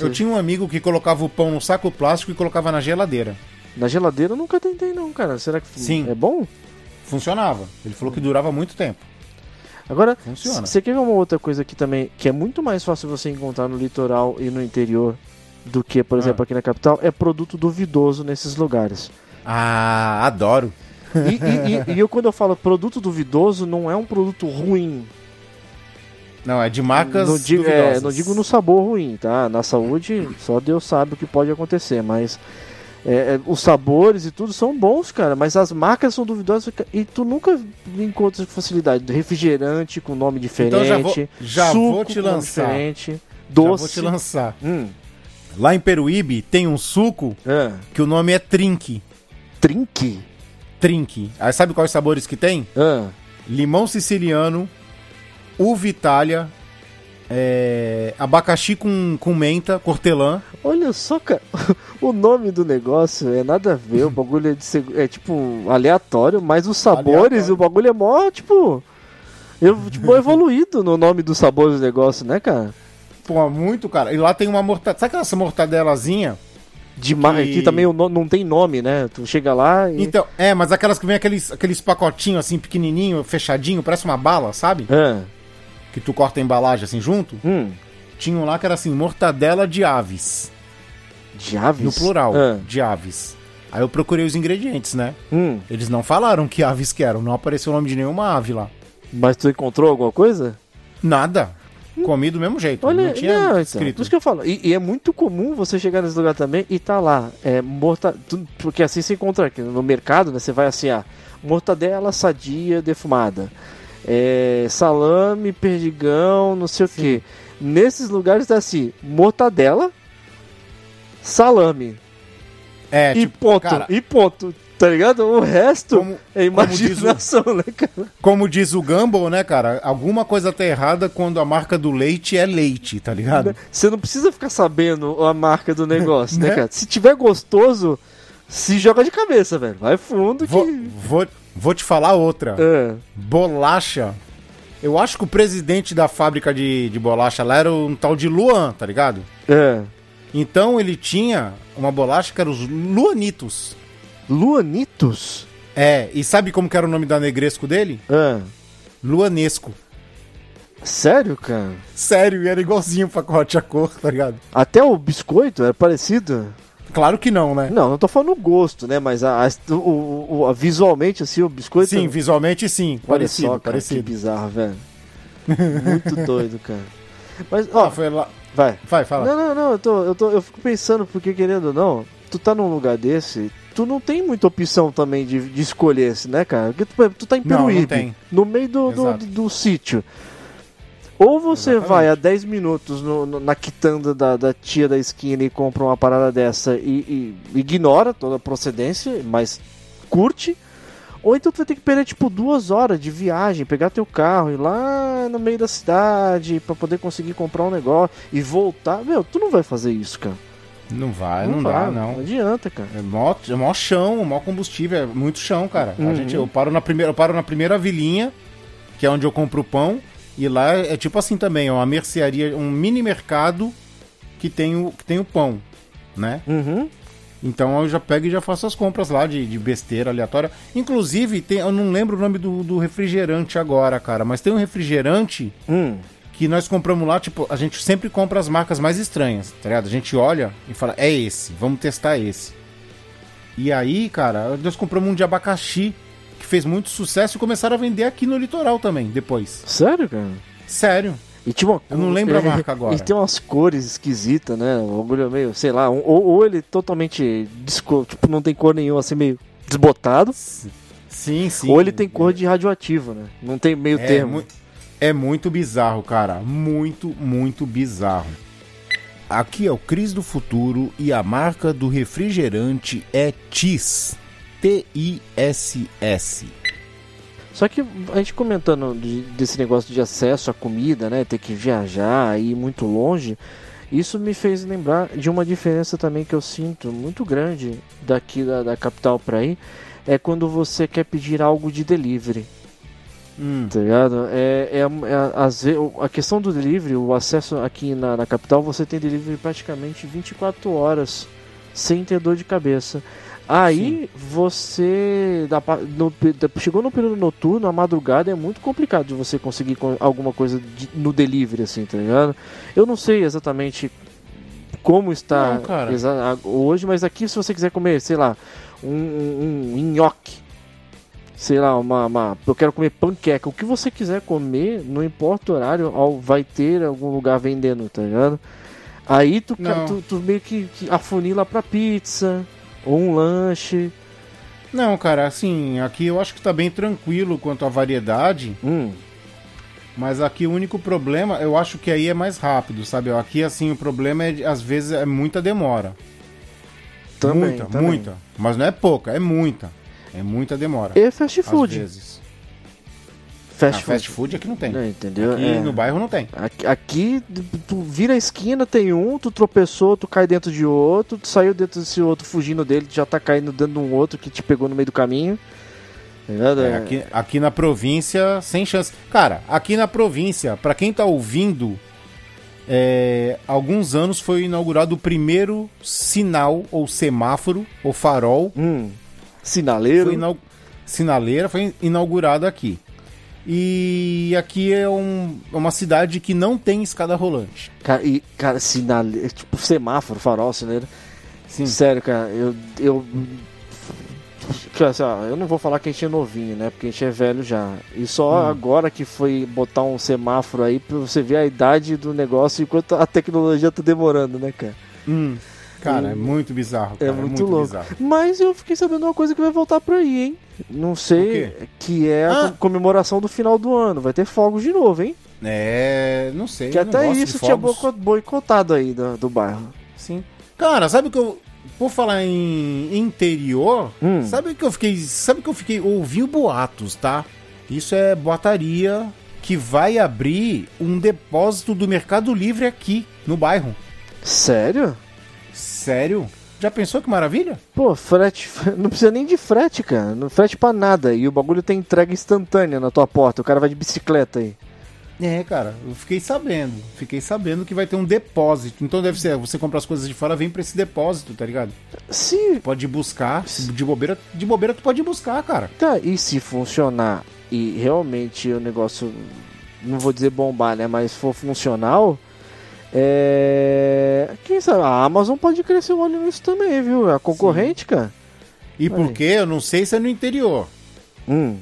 Eu tinha um amigo que colocava o pão no saco plástico e colocava na geladeira. Na geladeira eu nunca tentei não, cara. Será que Sim. é bom? Funcionava. Ele falou que durava muito tempo. Agora, Funciona. você quer ver uma outra coisa aqui também, que é muito mais fácil você encontrar no litoral e no interior do que, por Ah. exemplo, aqui na capital, é produto duvidoso nesses lugares. Ah, adoro. E, e- e- e eu, quando eu falo produto duvidoso, não é um produto ruim. Não, é de marcas não, digo, é, não digo no sabor ruim, tá? Na saúde, só Deus sabe o que pode acontecer, mas é, é, os sabores e tudo são bons, cara, mas as marcas são duvidosas e tu nunca encontra facilidade. Refrigerante com nome diferente, Então já vou- já suco vou te lançar. diferente, Já doce. vou te lançar. Hum, Lá em Peruíbe tem um suco ah, que o nome é Trinque. trinque. Trinque. Aí sabe quais sabores que tem? Ah, Limão siciliano, uva itália, é, abacaxi com, com menta, cortelã. olha só, cara, o nome do negócio é nada a ver, o bagulho é, de é tipo aleatório, mas os sabores, Aleatório. o bagulho é mó, tipo, eu, tipo evoluído no nome dos sabores do negócio, né, cara? Pô, muito, cara. E lá tem uma mortadela. Sabe aquela mortadelazinha De mar... Que- que também não tem nome, né? Tu chega lá e. Então, é, mas aquelas que vem aqueles, aqueles pacotinhos assim, pequenininho, fechadinho, parece uma bala, sabe? Ah, Que tu corta a embalagem assim junto. hum, Tinha um lá que era assim, mortadela de aves. de aves? No plural, Ah, de aves. Aí eu procurei os ingredientes, né? hum, Eles não falaram que aves que eram, não apareceu o nome de nenhuma ave lá. mas tu encontrou alguma coisa? Nada. Comi do mesmo jeito. Olha, não tinha não, então, escrito. por isso que eu falo. E, e é muito comum você chegar nesse lugar também e tá lá, é, morta, tu- porque assim você encontra aqui no mercado, né? Você vai assim, ah, mortadela sadia defumada, é, salame, perdigão, não sei o que. Nesses lugares tá assim, mortadela, salame É, e tipo, ponto, cara, e ponto. Tá ligado? O resto como, é como diz o- imaginação, né, cara? como diz o Gumball, né, cara? Alguma coisa tá errada quando a marca do leite é leite, tá ligado? Você não precisa ficar sabendo a marca do negócio, né, Né? cara? Se tiver gostoso, se joga de cabeça, velho. Vai fundo que. Vou, vou, vou te falar outra. É. Bolacha. Eu acho que o presidente da fábrica de, de bolacha lá era um tal de Luan, tá ligado? É. Então ele tinha uma bolacha que era os Luanitos. Luanitos? É, e sabe como que era o nome da negresco dele? É. Luanesco. Sério, cara? Sério, e era igualzinho o pacote a cor, tá ligado? Até o biscoito era parecido? Claro que não, né? Não, não tô falando o gosto, né? Mas a, a- o- a- visualmente, assim, o biscoito. Sim, visualmente sim. Olha Parecido, só, cara, parecido. Que bizarro, velho. Muito doido, cara. Mas, ó, Ah, foi lá. vai. Vai, fala. Não, não, não, eu, tô, eu, tô, eu fico pensando, porque querendo ou não, tu tá num lugar desse, tu não tem muita opção também de, de escolher esse, né, cara? Porque tu, tu tá em Não, não Peruíbe, tem. no meio do, do, do, do sítio. Ou você Exatamente. vai a 10 minutos no- no- na quitanda da, da tia da esquina e compra uma parada dessa e, e ignora toda a procedência, mas curte. Ou então tu vai ter que perder tipo duas horas de viagem, pegar teu carro, ir lá no meio da cidade pra poder conseguir comprar um negócio e voltar. Meu, tu não vai fazer isso, cara. Não vai, não, dá, vai, não. Não adianta, cara. É mó, é mó chão, mó combustível, é muito chão, cara. Uhum. A gente, eu, paro na primeira, eu paro na primeira vilinha, que é onde eu compro o pão, e lá é tipo assim também, é uma mercearia, um mini mercado que tem o, que tem o pão, né? Uhum. Então eu já pego e já faço as compras lá de, de besteira aleatória. Inclusive, tem, eu não lembro o nome do, do refrigerante agora, cara, mas tem um refrigerante Hum. Que nós compramos lá, tipo, a gente sempre compra as marcas mais estranhas, tá ligado? A gente olha e fala, é esse, vamos testar esse. E aí, cara, nós compramos um de abacaxi que fez muito sucesso e começaram a vender aqui no litoral também, depois. Sério, cara? Sério. E tinha uma Eu não lembro a marca agora. E tem umas cores esquisitas, né? O bagulho é meio, sei lá, ou, ou ele totalmente desco... tipo, não tem cor nenhuma, assim, meio desbotado. Sim, sim. ou ele tem cor de radioativo, né? Não tem meio é, termo. mu- é muito bizarro, cara. Muito, muito bizarro. Aqui é o Cris do Futuro e a marca do refrigerante é TIS. T-I-S-S. Só que a gente comentando de- desse negócio de acesso à comida, né? Ter que viajar, ir muito longe. Isso me fez lembrar de uma diferença também que eu sinto muito grande daqui da, da capital pra ir. É quando você quer pedir algo de delivery. Hum. Tá ligado? É, é, é- ve- a questão do delivery, o acesso aqui na, na capital, você tem delivery praticamente 24 horas sem ter dor de cabeça. Aí você da no chegou no período noturno, a madrugada é muito complicado de você conseguir co- alguma coisa de- no delivery, assim, tá ligado? Eu não sei exatamente como está Não, a- hoje, mas aqui se você quiser comer, sei lá, um, um, um nhoque, sei lá, uma, uma- eu quero comer panqueca, o que você quiser comer, não importa o horário, vai ter algum lugar vendendo, tá ligado? Aí tu, tu, tu meio que, que afunila pra pizza, ou um lanche. Não, cara, assim, aqui eu acho que tá bem tranquilo quanto à variedade, Hum, mas aqui o único problema, eu acho que aí é mais rápido, sabe? Aqui, assim, o problema é, às vezes, é muita demora. também, muita, também. muita. Mas não é pouca, é muita. É muita demora. E fast às food. vezes. Fast, Ah, food. fast food aqui não tem. Não, entendeu? Aqui É. no bairro não tem. Aqui, aqui, tu vira a esquina, tem um, tu tropeçou, tu cai dentro de outro, tu saiu dentro desse outro, fugindo dele, tu já tá caindo dentro de um outro que te pegou no meio do caminho. É, aqui, aqui na província, sem chance. Cara, aqui na província, pra quem tá ouvindo é, há alguns anos foi inaugurado o primeiro sinal ou semáforo ou farol Hum. Sinaleiro. foi inau- sinaleira foi inaugurado aqui. E aqui é um- é uma cidade que não tem escada rolante. Cara, e, cara, sinaleiro. Tipo, semáforo, farol, sinaleiro. Sim. Sério, cara, eu. eu assim, eu não vou falar que a gente é novinho, né? Porque a gente é velho já. E só Hum. agora que foi botar um semáforo aí pra você ver a idade do negócio e quanto a tecnologia tá demorando, né, cara? Hum. Cara, é muito bizarro. É cara, muito, louco. bizarro. Mas eu fiquei sabendo uma coisa que vai voltar por aí, hein? Não sei, que é a Ah. com- comemoração do final do ano. Vai ter fogos de novo, hein? É, não sei. que até isso tinha boicotado aí do, do bairro. Sim. Cara, sabe o que eu. Por falar em interior, Hum. sabe o que eu fiquei. Sabe que eu fiquei. Ouvi boatos, tá? Isso é boataria que vai abrir um depósito do Mercado Livre aqui, no bairro. Sério? Sério? Já pensou que maravilha? Pô, frete. Não precisa nem de frete, cara. Não frete pra nada. E o bagulho tem entrega instantânea na tua porta. O cara vai de bicicleta aí. É, cara, eu fiquei sabendo. Fiquei sabendo que vai ter um depósito. Então deve ser, você compra as coisas de fora, vem pra esse depósito, tá ligado? Se. Pode ir buscar. De bobeira, de bobeira tu pode ir buscar, cara. Tá, e se funcionar e realmente o negócio. Não vou dizer bombar, né? Mas for funcional. É. Quem sabe? A Amazon pode crescer o olho nisso também, viu? A concorrente, cara. E Aí. porque eu não sei se é no interior. Hum.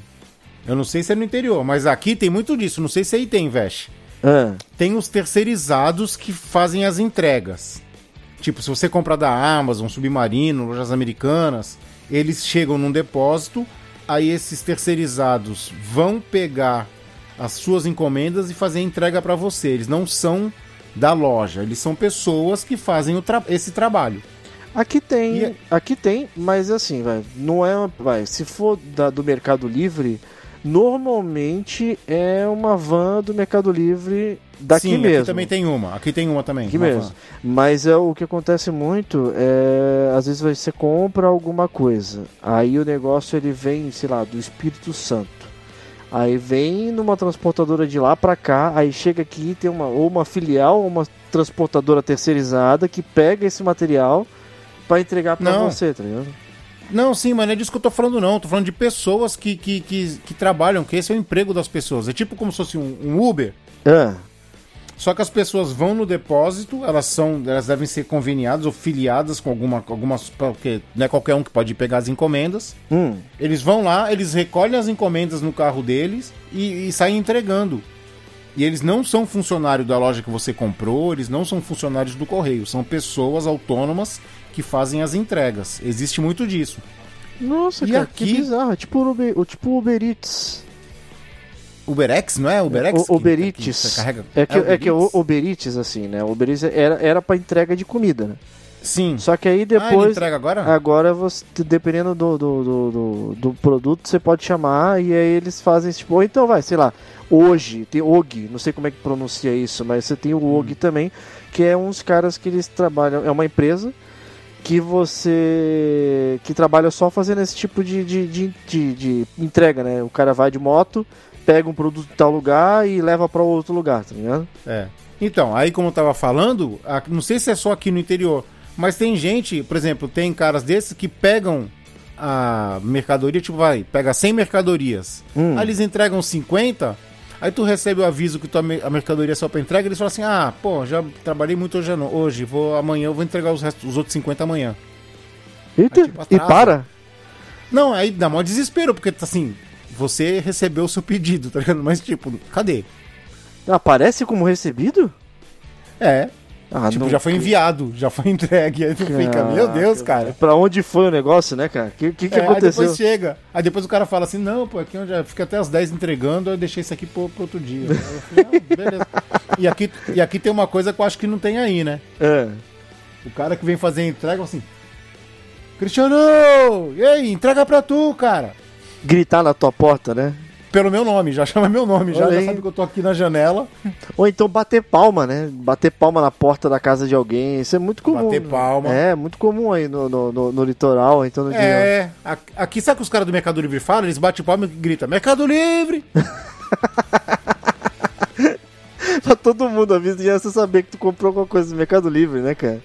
Eu não sei se é no interior, mas aqui tem muito disso. Não sei se aí tem, Veste. Ah. Tem os terceirizados que fazem as entregas. Tipo, se você comprar da Amazon, Submarino, lojas americanas, eles chegam num depósito, aí esses terceirizados vão pegar as suas encomendas e fazer a entrega para você. Eles não são da loja, eles são pessoas que fazem tra- esse trabalho. Aqui tem, E- aqui tem, mas assim, vai, não é, vai, se for da, do Mercado Livre, normalmente é uma van do Mercado Livre daqui Sim, mesmo. aqui também tem uma. Aqui tem uma também. Aqui uma mesmo. van. Mas é o que acontece muito é às vezes você compra alguma coisa, aí o negócio ele vem, sei lá, do Espírito Santo. Aí vem numa transportadora de lá pra cá, aí chega aqui tem uma ou uma filial ou uma transportadora terceirizada que pega esse material pra entregar pra Não. você, tá ligado? Não, sim, mas não é disso que eu tô falando, não. Tô falando de pessoas que, que, que, que trabalham, que esse é o emprego das pessoas. É tipo como se fosse um, um Uber. Ah, Só que as pessoas vão no depósito, elas são, elas devem ser conveniadas ou filiadas com alguma, algumas, porque não é qualquer um que pode pegar as encomendas. hum. Eles vão lá, eles recolhem as encomendas no carro deles e, e saem entregando. E eles não são funcionários da loja que você comprou, eles não são funcionários do correio, são pessoas autônomas que fazem as entregas. Existe muito disso. Nossa, E cara, aqui- que bizarro. É Tipo o Uber, o tipo o Uber Eats. Uberex, não é? Uberex? O, Uber que- que você carrega... É que, Uber é que o? Uber Eats, assim, né? O Uber Eats era, era pra entrega de comida, né? Sim. Só que aí Ah, depois. entrega agora? Agora você, dependendo do, do, do, do, produto, você pode chamar e aí eles fazem tipo, ou então vai, sei lá, hoje, tem OG, não sei como é que pronuncia isso, mas você tem o Hum. OG também, que é uns caras que eles trabalham, é uma empresa que você que trabalha só fazendo esse tipo de, de, de, de, de entrega, né? O cara vai de moto, pega um produto em tal lugar e leva para outro lugar, tá ligado? É. Então, aí como eu tava falando, não sei se é só aqui no interior, mas tem gente, por exemplo, tem caras desses que pegam a mercadoria, tipo, vai, pega 100 mercadorias. Hum. Aí eles entregam 50, aí tu recebe o aviso que tua, a mercadoria é só pra entrega, eles falam assim: "Ah, pô, já trabalhei muito hoje, no- hoje vou amanhã eu vou entregar os, restos, os outros 50 amanhã". Eita, Aí, tipo, e para? Não, aí dá maior desespero, porque assim, você recebeu o seu pedido, tá ligado? Mas tipo, cadê? Aparece como recebido? É, Ah, tipo, já foi enviado, já foi entregue. Aí tu fica, meu Deus, cara. Pra onde foi o negócio, né, cara? O que, que, que É, aí aconteceu? depois chega. Aí depois o cara fala assim: não, pô, aqui eu já fica até as 10 entregando, eu deixei isso aqui pro, pro outro dia. Aí eu falei, ah, beleza. E aqui, e aqui tem uma coisa que eu acho que não tem aí, né? É. O cara que vem fazer a entrega assim: Cristiano! E aí, entrega pra tu, cara! Gritar na tua porta, né? Pelo meu nome, já chama meu nome, já, já sabe que eu tô aqui na janela. Ou então bater palma, né? Bater palma na porta da casa de alguém. Isso é muito comum. Bater palma. É, muito comum aí no, no, no- no litoral, então no. É, a- aqui sabe que os caras do Mercado Livre falam? Eles batem palma e gritam: Mercado Livre! pra todo mundo. A vizinhança saber que tu comprou alguma coisa no Mercado Livre, né, cara?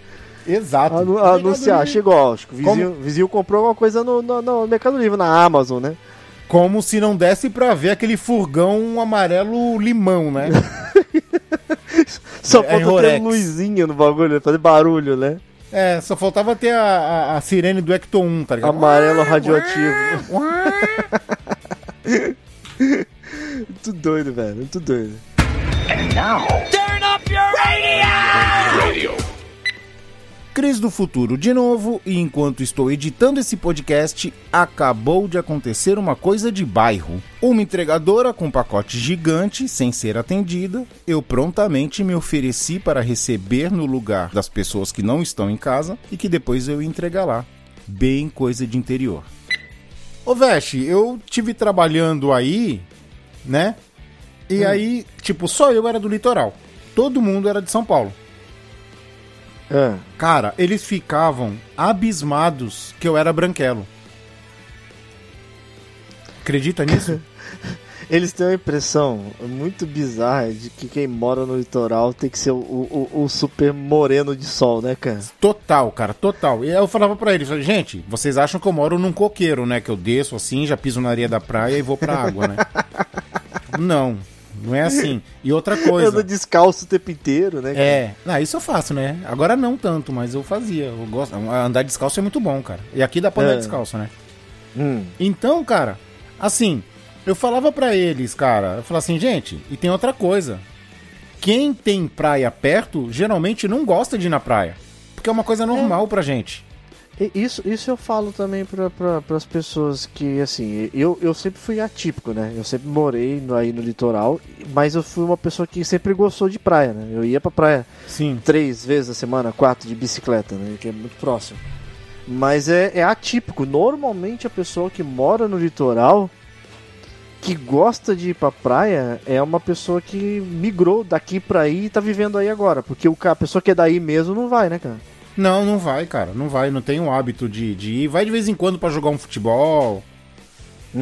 Exato. Anu anunciar, Livre. chegou, acho que o vizinho, Como? vizinho comprou alguma coisa no, no, no Mercado Livre, na Amazon, né? Como se não desse pra ver aquele furgão amarelo limão, né? Só É, falta ter luzinha no bagulho, fazer barulho, né? É, só faltava ter a, a, a sirene do Ecto 1, tá ligado? Amarelo radioativo. Muito doido, velho, muito doido. Cris do Futuro de novo, e enquanto estou editando esse podcast, acabou de acontecer uma coisa de bairro. Uma entregadora com pacote gigante, sem ser atendida, eu prontamente me ofereci para receber no lugar das pessoas que não estão em casa e que depois eu ia entregar lá. Bem coisa de interior. Ô Veste, eu tive trabalhando aí, né? E aí, tipo, só eu era do litoral. Todo mundo era de São Paulo. É. Cara, eles ficavam abismados que eu era branquelo. Acredita nisso? Eles têm uma impressão muito bizarra de que quem mora no litoral tem que ser o, o, o super moreno de sol, né, cara? total, cara, total. E aí eu falava pra eles, gente, vocês acham que eu moro num coqueiro, né? Que eu desço assim, já piso na areia da praia e vou pra água, né? não, não é assim. E outra Anda coisa. descalço o tempo inteiro, né? cara? É, não, isso eu faço, né? Agora não tanto, mas eu fazia. Eu gosto. Andar descalço é muito bom, cara. E aqui dá pra andar É. descalço, né? Hum. Então, cara, assim, eu falava pra eles, cara, eu falava assim, gente, e tem outra coisa. Quem tem praia perto, geralmente não gosta de ir na praia. Porque é uma coisa normal pra gente. Isso, isso eu falo também para pra, as pessoas que, assim, eu, eu sempre fui atípico, né? Eu sempre morei no, aí no litoral, mas eu fui uma pessoa que sempre gostou de praia, né? Eu ia pra praia Sim. três vezes a semana, quatro de bicicleta, né? Que é muito próximo. Mas é, é atípico. Normalmente a pessoa que mora no litoral, que gosta de ir pra praia, é uma pessoa que migrou daqui pra aí e tá vivendo aí agora. Porque o, a pessoa que é daí mesmo não vai, né, cara? Não, não vai, cara. Não vai. Não tem o hábito de, de ir. Vai de vez em quando pra jogar um futebol,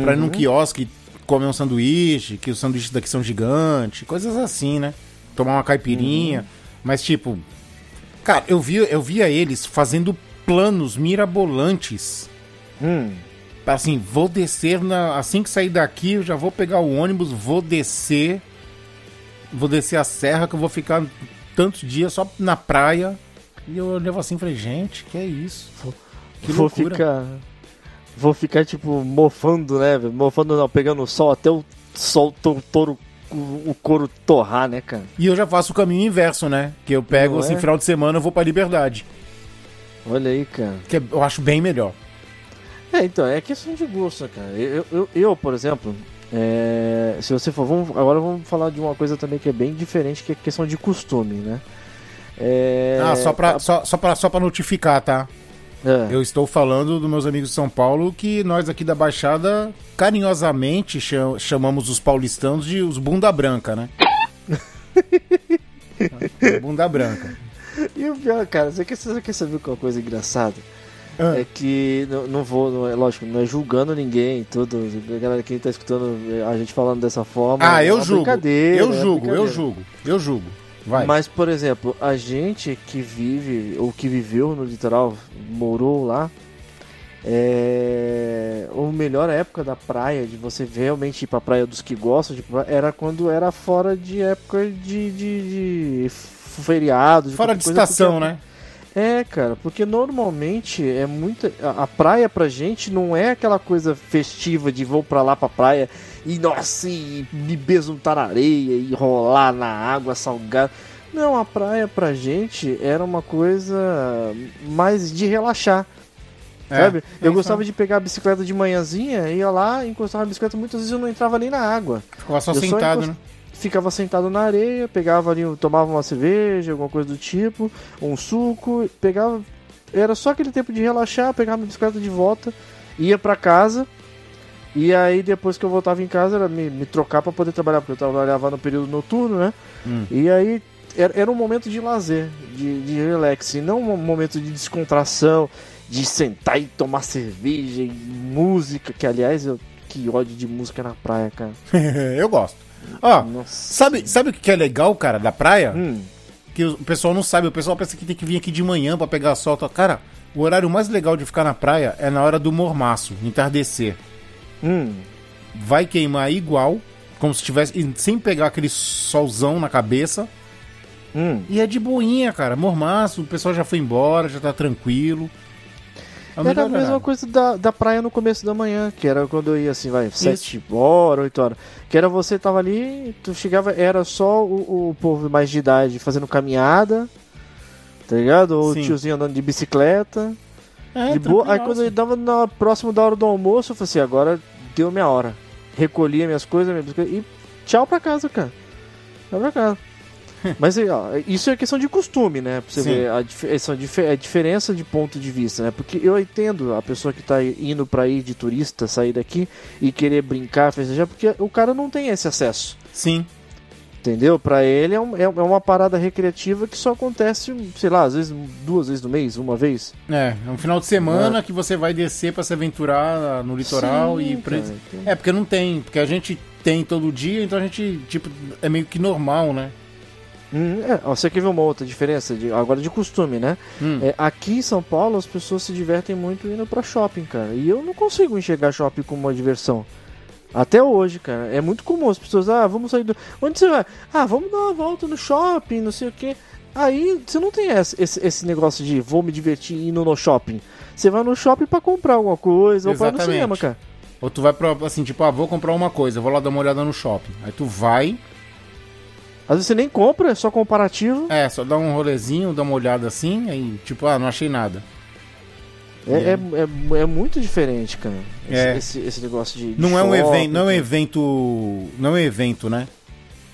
pra ir num quiosque comer um sanduíche, que os sanduíches daqui são gigantes, coisas assim, né? Tomar uma caipirinha. Mas, tipo. Cara, eu via, eu via eles fazendo planos mirabolantes. Hum. Assim, vou descer na. Assim que sair daqui, eu já vou pegar o ônibus, vou descer. Vou descer a serra, que eu vou ficar tantos dias só na praia. E eu olhava assim e falei, gente, que é isso? Que vou loucura. ficar. Vou ficar, tipo, mofando, né? Mofando não, pegando o sol até o sol, to- touro, o, o couro torrar, né, cara? E eu já faço o caminho inverso, né? Que eu pego, Não assim, é? final de semana eu vou pra Liberdade. Olha aí, cara. Que eu acho bem melhor. É, então, é questão de gosto, cara. Eu, eu, eu, por exemplo, é, se você for. Vamos, agora vamos falar de uma coisa também que é bem diferente, que é questão de costume, né? É, ah, só pra, só, só, pra, só pra notificar, tá? é, Eu estou falando dos meus amigos de São Paulo que nós aqui da Baixada carinhosamente cham- chamamos os paulistanos de os bunda branca, né? bunda branca. E o pior, cara, você quer, você quer saber qual coisa engraçada? Ah. É que não, não vou, não é, lógico, não é julgando ninguém, tudo. A galera que tá escutando a gente falando dessa forma. Ah, é eu uma julgo. brincadeira, Eu é uma julgo, eu julgo, eu julgo. Vai. Mas, por exemplo, a gente que vive, ou que viveu no litoral, morou lá, é... a melhor época da praia, de você realmente ir pra praia dos que gostam de praia, era quando era fora de época de, de, de feriados. Fora de qualquer coisa, estação, porque- né? É, cara, porque normalmente é muita. A, a praia pra gente não é aquela coisa festiva de vou pra lá pra praia e, nossa, e me besuntar na areia e rolar na água salgada. Não, a praia pra gente era uma coisa mais de relaxar. É, Sabe? Eu gostava de pegar a bicicleta de manhãzinha, ia lá, encostava na bicicleta, muitas vezes eu não entrava nem na água Ficava só eu só sentado, encost- né? ficava sentado na areia, pegava ali, tomava uma cerveja, alguma coisa do tipo, um suco, pegava. Era só aquele tempo de relaxar, pegava minha bicicleta de volta, ia pra casa. E aí depois que eu voltava em casa era me, me trocar pra poder trabalhar, porque eu trabalhava no período noturno, né? Hum. E aí era, era um momento de lazer, de, de relax, e não um momento de descontração, de sentar e tomar cerveja e música, que aliás eu que ódio de música na praia, cara. eu gosto. Ó, Nossa. sabe, sabe o que é legal, cara, da praia? Hum. Que o pessoal não sabe, o pessoal pensa que tem que vir aqui de manhã pra pegar sol. Cara, o horário mais legal de ficar na praia é na hora do mormaço, entardecer. Hum. Vai queimar igual, como se tivesse. sem pegar aquele solzão na cabeça. Hum. E é de boinha, cara. Mormaço, o pessoal já foi embora, já tá tranquilo. É Era a mesma coisa da, da praia no começo da manhã, que era quando eu ia assim, vai, 7 horas, 8 horas. Que era você tava ali, tu chegava, era só o, o povo mais de idade fazendo caminhada, tá ligado? Ou o tiozinho andando de bicicleta. É, de boa. Aí quando ele dava na, próximo da hora do almoço, eu falei assim, agora deu minha hora. Recolhia minhas coisas, minha bicicleta, e tchau pra casa, cara. Tchau pra casa. Mas aí, ó, isso é questão de costume, né? Pra você Sim. ver a, essa dif- a diferença de ponto de vista, né? Porque eu entendo a pessoa que tá indo pra ir de turista, sair daqui e querer brincar, festejar, porque o cara não tem esse acesso. Sim. Entendeu? Pra ele é, um- é é uma parada recreativa que só acontece, sei lá, às vezes duas vezes no mês, uma vez. É, é um final de semana que você vai descer pra se aventurar no litoral Sim, e. cara. É, porque não tem, porque a gente tem todo dia, então a gente, tipo, é meio que normal, né? Hum, é, você quer ver uma outra diferença? De, agora de costume, né? Hum. É, aqui em São Paulo as pessoas se divertem muito indo pra shopping, cara. E eu não consigo enxergar shopping como uma diversão. Até hoje, cara. É muito comum as pessoas, ah, vamos sair do. Onde você vai? Ah, vamos dar uma volta no shopping, não sei o quê. Aí você não tem esse, esse, esse negócio de vou me divertir indo no shopping. Você vai no shopping pra comprar alguma coisa ou pra ir no cinema, cara. Ou tu vai pra, assim, tipo, ah, vou comprar uma coisa, vou lá dar uma olhada no shopping. Aí tu vai, Às vezes você nem compra, é só comparativo. é, só dá um rolezinho, dá uma olhada assim, aí, tipo, ah, não achei nada. É, é, é, é muito diferente, cara. Esse, É. esse, esse negócio de. Não é um shopping, evento, não é um cara. evento, não é um evento, né?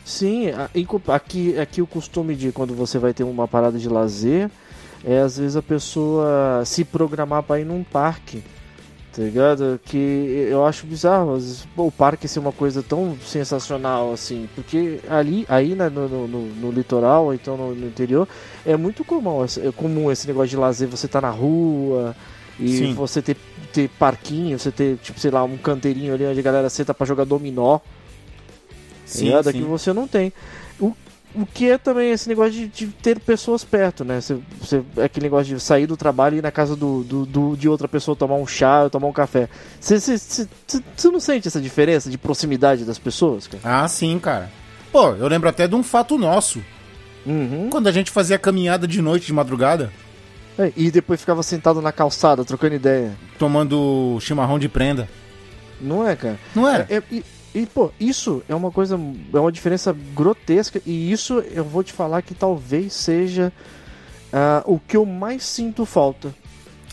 Sim, aqui, aqui o costume de quando você vai ter uma parada de lazer é às vezes a pessoa se programar pra ir num parque, tá ligado? Que eu acho bizarro, vezes, pô, o parque ser uma coisa tão sensacional assim, porque ali, aí né, no, no, no- litoral, ou então no, no interior, é muito comum, é comum esse negócio de lazer, você tá na rua e Sim. você ter, ter parquinho, você ter, tipo, sei lá, um canteirinho ali onde a galera senta pra jogar dominó. Sim, ligado? sim. que você não tem. O, o que é também esse negócio de, de ter pessoas perto, né? Você, você, é aquele negócio de sair do trabalho e ir na casa do, do, do- de outra pessoa tomar um chá, tomar um café. Você, você, você, você não sente essa diferença de proximidade das pessoas, cara? Ah, sim, cara. Pô, eu lembro até de um fato nosso. Uhum. Quando a gente fazia caminhada de noite, de madrugada, É, e depois ficava sentado na calçada, trocando ideia. tomando chimarrão de prenda. Não é, cara? Não era? É, é- e, e, pô, isso é uma coisa, é uma diferença grotesca. E isso eu vou te falar que talvez seja ah, o que eu mais sinto falta.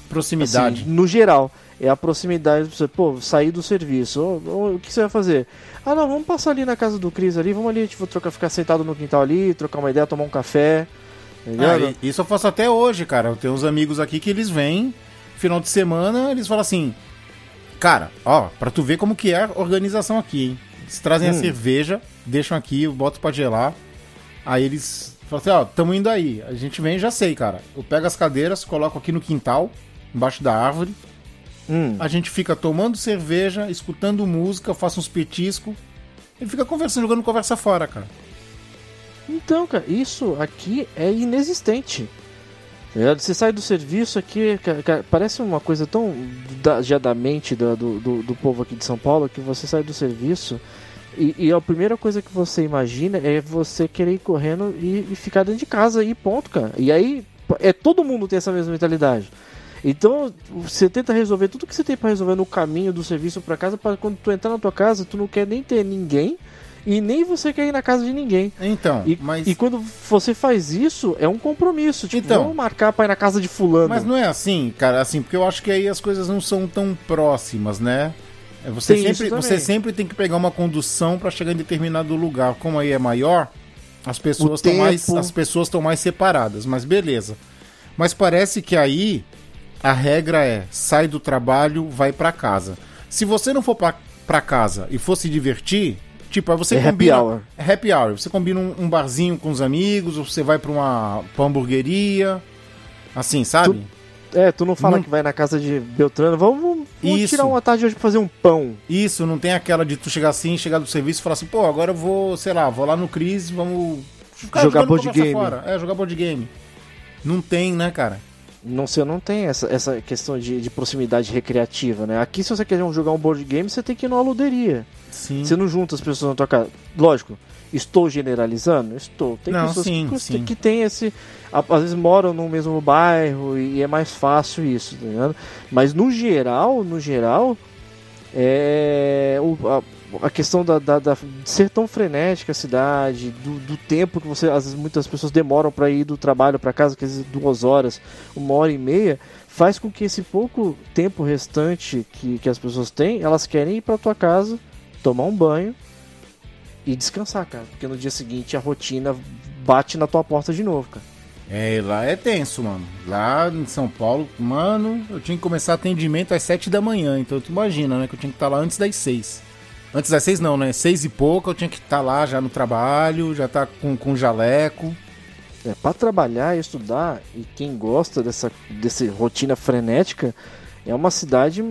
Proximidade. Assim, no geral, é a proximidade. Você, pô, sair do serviço. Ô, ô, o que você vai fazer? Ah, não, vamos passar ali na casa do Cris ali. Vamos ali, tipo, trocar, ficar sentado no quintal ali, trocar uma ideia, tomar um café. Ah, isso eu faço até hoje, cara. Eu tenho uns amigos aqui que eles vêm, final de semana, eles falam assim: Cara, ó, pra tu ver como que é a organização aqui, hein? Eles trazem a Hum. cerveja, deixam aqui, eu boto pra gelar. Aí eles falam assim: Ó, tamo indo aí. A gente vem, já sei, cara. Eu pego as cadeiras, coloco aqui no quintal, embaixo da árvore. Hum. A gente fica tomando cerveja, escutando música, faço uns petiscos. E fica conversando, jogando conversa fora, cara. Então, cara, isso aqui é inexistente. Tá? Você sai do serviço aqui, ca- ca- parece uma coisa tão da, já da mente do, do, do povo aqui de São Paulo que você sai do serviço e, e a primeira coisa que você imagina é você querer ir correndo e, e ficar dentro de casa e ponto, cara. E aí é todo mundo tem essa mesma mentalidade. Então, você tenta resolver tudo que você tem pra resolver no caminho do serviço pra casa, para quando tu entrar na tua casa, tu não quer nem ter ninguém e nem você quer ir na casa de ninguém. Então, E, mas. e quando você faz isso, é um compromisso. Tipo, Então. vamos marcar pra ir na casa de fulano. Mas não é assim, cara, assim, porque eu acho que aí as coisas não são tão próximas, né? É, Você Tem sempre, você sempre tem que pegar uma condução pra chegar em determinado lugar. Como aí é maior, as pessoas estão mais, as pessoas estão mais separadas, mas beleza. Mas parece que aí a regra é sai do trabalho, vai pra casa. Se você não for pra casa e for se divertir, tipo, aí você É happy combina hour. é happy hour. Você combina um, um barzinho com os amigos, ou você vai pra uma, pra uma hamburgueria, assim, sabe? É, tu não fala Não- que vai na casa de Beltrano, vamos, vamos Isso. tirar uma tarde hoje pra fazer um pão. Isso, não tem aquela de tu chegar assim, chegar do serviço e falar assim, pô, agora eu vou, sei lá, vou lá no Cris, vamos ficar Jogar board game. Fora. É, jogar board game. Não tem, né, cara? Não sei, não tem essa, essa questão de, de proximidade recreativa, né? Aqui, se você quer jogar um board game, você tem que ir numa luderia. Sim. Você não junta as pessoas na tua casa. Lógico, estou generalizando? Estou. Tem Não, pessoas sim, que, sim. que tem esse. Às vezes moram no mesmo bairro e é mais fácil isso, tá ligado? Mas no geral, no geral, é. o- a, a questão da, da- da- de ser tão frenética a cidade, do, do tempo que você. Às vezes muitas pessoas demoram para ir do trabalho para casa, que às vezes duas horas, uma hora e meia, faz com que esse pouco tempo restante que, que as pessoas têm, elas querem ir para tua casa, tomar um banho e descansar, cara. Porque no dia seguinte a rotina bate na tua porta de novo, cara. É, lá é tenso, mano. Lá em São Paulo, mano, eu tinha que começar atendimento às 7 da manhã. Então tu imagina, né? Que eu tinha que estar lá antes das 6. Antes das 6 não, né? 6 e pouco eu tinha que estar lá já no trabalho, já tá com, com jaleco. É, para trabalhar e estudar, e quem gosta dessa, dessa rotina frenética, é uma cidade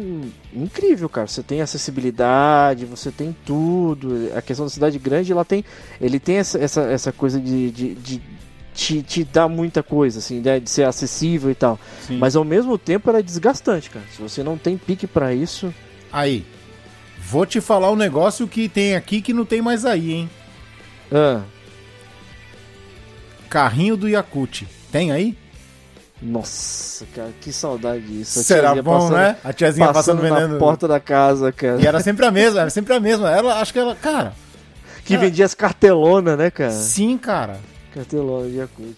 incrível, cara. Você tem acessibilidade, você tem tudo. A questão da cidade grande, ela tem, ele tem essa, essa, essa coisa de, de, de te, te dar muita coisa, assim, né? de ser acessível e tal. Sim. Mas ao mesmo tempo ela é desgastante, cara. Se você não tem pique pra isso, Aí, vou te falar um negócio que tem aqui que não tem mais aí, hein? ah, Carrinho do Yakut. Tem aí? Nossa, cara, que saudade disso. A Será bom, passando- né? A tiazinha passando, Passando na vendendo. porta da casa, cara. E era sempre a mesma, era sempre a mesma. Ela, acho que ela, cara, Que vendia as cartelonas, né, cara? sim, cara. Cartelona de Yakut.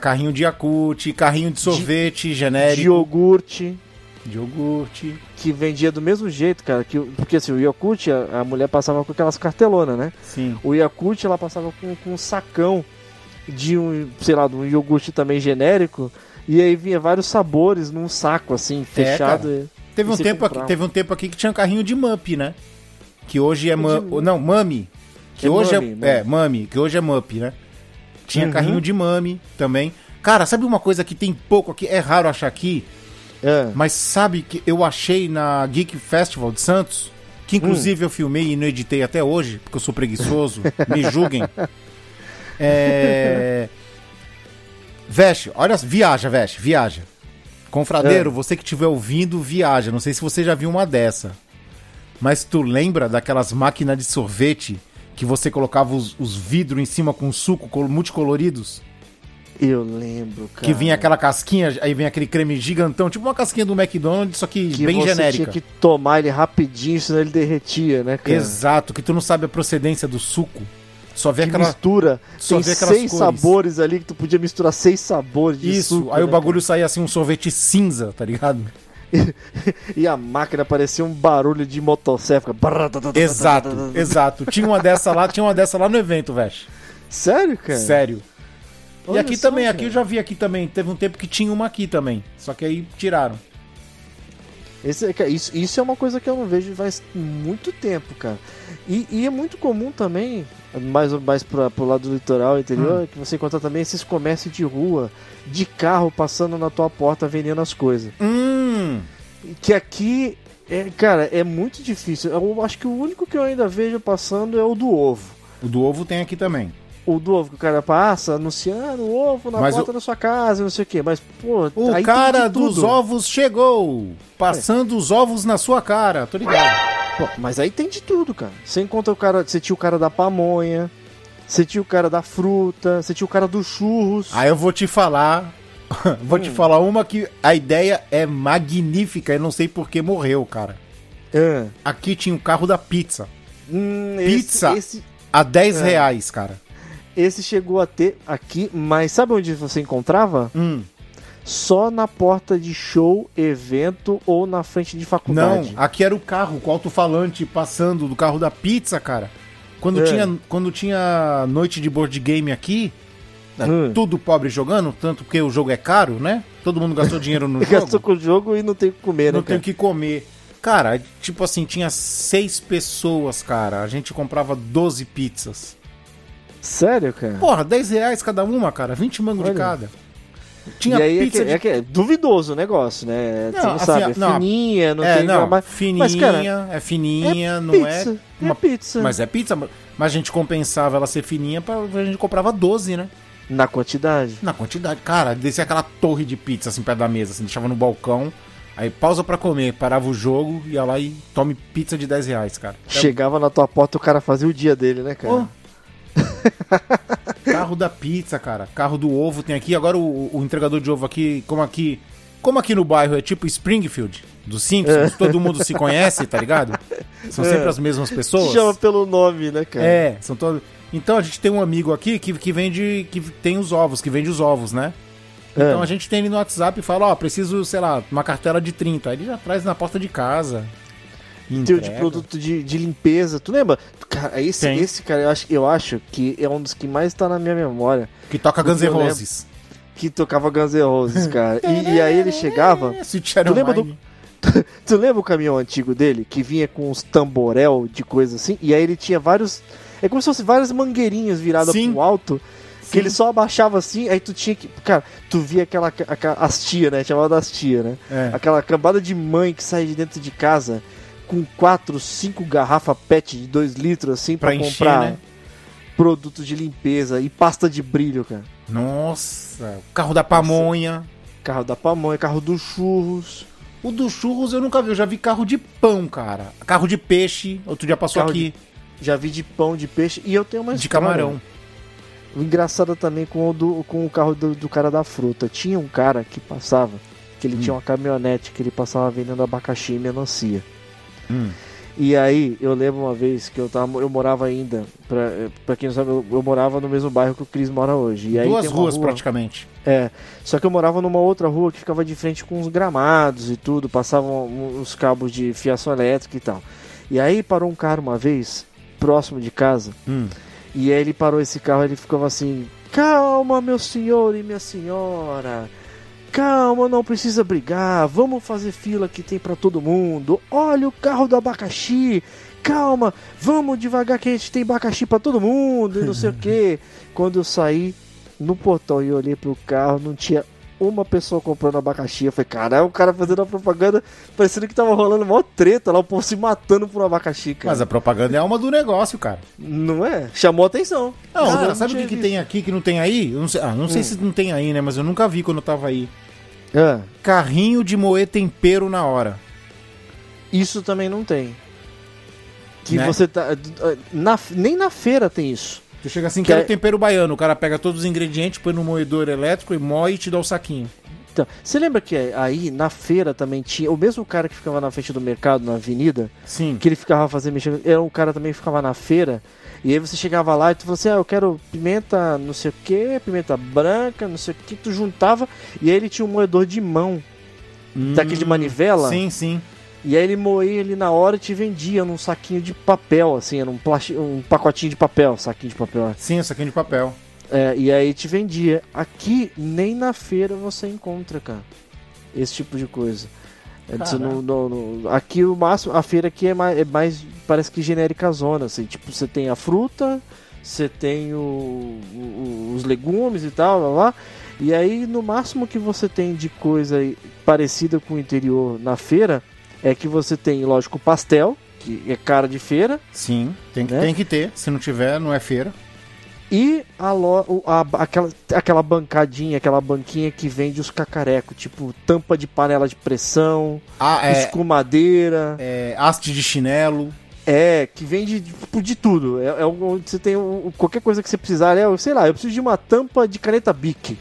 Carrinho de Yakut, carrinho de sorvete De genérico, iogurte, de iogurte. que vendia do mesmo jeito, cara. Que, porque assim, o Yakut, a, a mulher passava com aquelas cartelonas, né? Sim. O Yakut, ela passava com, com um sacão de um, sei lá, de um iogurte também genérico. E aí vinha vários sabores num saco, assim, fechado. e- Teve um, tempo aqui, teve um tempo aqui que tinha carrinho de Mup, né? Que hoje é. Mu- de- Não, Mami. Que É hoje Mami, é. Mami. É, Mami, que hoje é Mup, né? Tinha Uhum. carrinho de Mami também. Cara, sabe uma coisa que tem pouco aqui? É raro achar aqui, É. mas sabe que eu achei na Geek Festival de Santos? Que inclusive Hum. eu filmei e não editei até hoje, porque eu sou preguiçoso, me julguem. É. Veste, olha, viaja, Veste, viaja. Confradeiro, É. você que estiver ouvindo, viaja. Não sei se você já viu uma dessa. Mas tu lembra daquelas máquinas de sorvete que você colocava os, os vidros em cima com suco col- multicoloridos? Eu lembro, cara. Que vinha aquela casquinha, aí vem aquele creme gigantão, tipo uma casquinha do McDonald's, só que, que bem você genérica. tinha que tomar ele rapidinho, senão ele derretia, né, cara? Exato, que tu não sabe a procedência do suco. Só vê Que aquela. mistura. só Tem seis cores. sabores ali que tu podia misturar seis sabores de Isso, suco, aí o né, bagulho saía assim, um sorvete cinza, tá ligado? cara? E a máquina parecia um barulho de fica- Exato, exato. Tinha uma dessa lá, tinha uma dessa lá no evento, velho. Sério, cara? Sério. E Olha aqui só, também, cara. aqui eu já vi aqui também. Teve um tempo que tinha uma aqui também. Só que aí tiraram. Esse, cara, isso, isso é uma coisa que eu não vejo faz muito tempo, cara. E, e é muito comum também, mais, mais pra, pro lado do litoral interior, Hum. que você encontra também esses comércios de rua, de carro passando na tua porta vendendo as coisas. Hum. Que aqui, é, cara, é muito difícil. Eu acho que o único que eu ainda vejo passando é o do ovo. O do ovo tem aqui também. O do ovo que o cara passa anunciando o ovo na Mas porta o- da sua casa, não sei o quê. Mas, pô, O cara dos ovos chegou! Passando os ovos na sua cara, tô ligado. Pô, mas aí tem de tudo, cara. Você encontra o cara. Você tinha o cara da pamonha, você tinha o cara da fruta, você tinha o cara dos churros. Aí eu vou te falar. vou Hum. te falar uma que a ideia é magnífica. Eu não sei por que morreu, cara. Ah, Aqui tinha o carro da pizza. hum, Pizza. Esse, esse, A 10 É. reais, cara. Esse chegou a ter aqui, mas sabe onde você encontrava? Hum. Só na porta de show, evento ou na frente de Não, faculdade. aqui era o carro com o alto-falante passando do carro da pizza, cara. Quando, É. tinha, quando tinha noite de board game aqui, Hum. tudo pobre jogando, tanto porque o jogo é caro, né? Todo mundo gastou dinheiro no Gastou jogo, com o jogo e não tem o que comer, né, não tem cara? o que comer. Cara, tipo assim, tinha seis pessoas, cara. A gente comprava 12 pizzas. Sério, cara? Porra, 10 reais cada uma, cara. 20 mangos de cada. Tinha e aí pizza é, que, de é que é duvidoso o negócio, né? Você Não, não assim, sabe, é não, fininha, não é, tem não, mas- fininha, Mas, cara, é fininha, não pizza, é. é uma- pizza. Mas é pizza, mas a gente compensava ela ser fininha, pra, a gente comprava 12, né? Na quantidade. Na quantidade. Cara, descia aquela torre de pizza assim perto da mesa, assim, deixava no balcão. Aí pausa pra comer, parava o jogo, ia lá e tome pizza de 10 reais, cara. Chegava na tua porta, o cara fazia o dia dele, né, cara? Ô. Carro da pizza, cara. Carro do ovo tem aqui. Agora o, o entregador de ovo aqui, como aqui. Como aqui no bairro é tipo Springfield, dos Simpsons, todo mundo se conhece, tá ligado? São sempre É. as mesmas pessoas. Chama pelo nome, né, cara? É, são todos. Então a gente tem um amigo aqui que, que vende. que tem os ovos, que vende os ovos, né? Então É. a gente tem ele no WhatsApp e fala, ó, preciso, sei lá, uma cartela de 30. Aí ele já traz na porta de casa. Teu de produto de, de limpeza. Tu lembra? Cara, esse, Tem. esse cara, eu acho, eu acho que é um dos que mais tá na minha memória. Que toca Guns N'. Roses. Que tocava Guns N' Roses, cara. E, e aí ele chegava. É, Tu lembra do-. Tu lembra o caminhão antigo dele? Que vinha com uns tamborel de coisa assim? E aí ele tinha vários. É como se fosse várias mangueirinhas viradas Sim. pro alto. Que Sim. ele só abaixava assim, aí tu tinha que. Cara, tu via aquela. aquela as tia, né? Chamava das tia, né? É. Aquela cambada de mãe que sai de dentro de casa com quatro, cinco garrafas PET de 2 litros assim encher, comprar né? produtos de limpeza e pasta de brilho, cara. Nossa, carro da pamonha. Carro da pamonha, carro dos churros. O do churros eu nunca vi, eu já vi carro de pão, cara. Carro de peixe, outro dia passou Carro aqui, Já vi de pão, de peixe. E eu tenho uma de, história. camarão. O engraçado também com o, do, com o carro do, do cara da fruta. Tinha um cara que passava, que ele Hum. tinha uma caminhonete que ele passava vendendo abacaxi e melancia. Hum. E aí, eu lembro uma vez que eu, tava, eu morava ainda, pra, pra quem não sabe, eu, eu morava no mesmo bairro que o Cris mora hoje. E aí Duas ruas rua- praticamente. É, só que eu morava numa outra rua que ficava de frente com uns gramados e tudo, passavam uns cabos de fiação elétrica e tal. E aí parou um cara uma vez, próximo de casa, Hum. e aí ele parou esse carro e ele ficava assim: Calma, meu senhor e minha senhora. Calma, não precisa brigar. Vamos fazer fila que tem pra todo mundo. Olha o carro do abacaxi. Calma, vamos devagar que a gente tem abacaxi pra todo mundo e não sei o que. Quando eu saí no portão e olhei pro carro, não tinha uma pessoa comprando abacaxi. Eu falei, caralho, o cara fazendo a propaganda, parecendo que tava rolando mó treta lá, o povo se matando por um abacaxi, cara. Mas a propaganda é alma do negócio, cara. Não é? Chamou atenção. Não, Cara, sabe o que, que tem aqui que não tem aí? Não sei, ah, não sei Hum. se não tem aí, né? Mas eu nunca vi quando eu tava aí. É, Carrinho de moer tempero na hora. isso também não tem. Que Né? você tá. na- nem na feira tem isso. Tu chega assim, Que quero é- tempero baiano. O cara pega todos os ingredientes, põe no moedor elétrico e moe e te dá o saquinho. Então, você lembra que aí na feira também tinha. O mesmo cara que ficava na frente do mercado, na avenida, Sim. que ele ficava fazendo mexendo. Era um cara também que ficava na feira. E aí você chegava lá e tu falou assim: Ah, eu quero pimenta não sei o que, pimenta branca, não sei o que. Tu juntava e aí ele tinha um moedor de mão, daquele de manivela. Hum, Sim, sim. E aí ele moía ele na hora e te vendia num saquinho de papel, assim, era um, plasti- um pacotinho de papel, saquinho de papel. Sim, o saquinho de papel. É, e aí te vendia. Aqui, nem na feira você encontra, cara, esse tipo de coisa. É, você Caraca. não- não- não- aqui o máximo, a feira aqui é mais, é mais parece que genérica zona, assim, tipo, você tem a fruta, você tem o- o- os legumes e tal, lá, lá, e aí no máximo que você tem de coisa aí parecida com o interior na feira é que você tem, lógico, pastel, que é cara de feira, Sim, tem que, Né? tem que ter. Se não tiver, não é feira. E a, lo, a- aquela, aquela bancadinha, aquela banquinha que vende os cacarecos, tipo tampa de panela de pressão, Ah, é, escumadeira, é haste de chinelo. é, que vende tipo, de tudo. É, é onde você tem o- qualquer coisa que você precisar. É, sei lá, eu preciso de uma tampa de caneta Bic.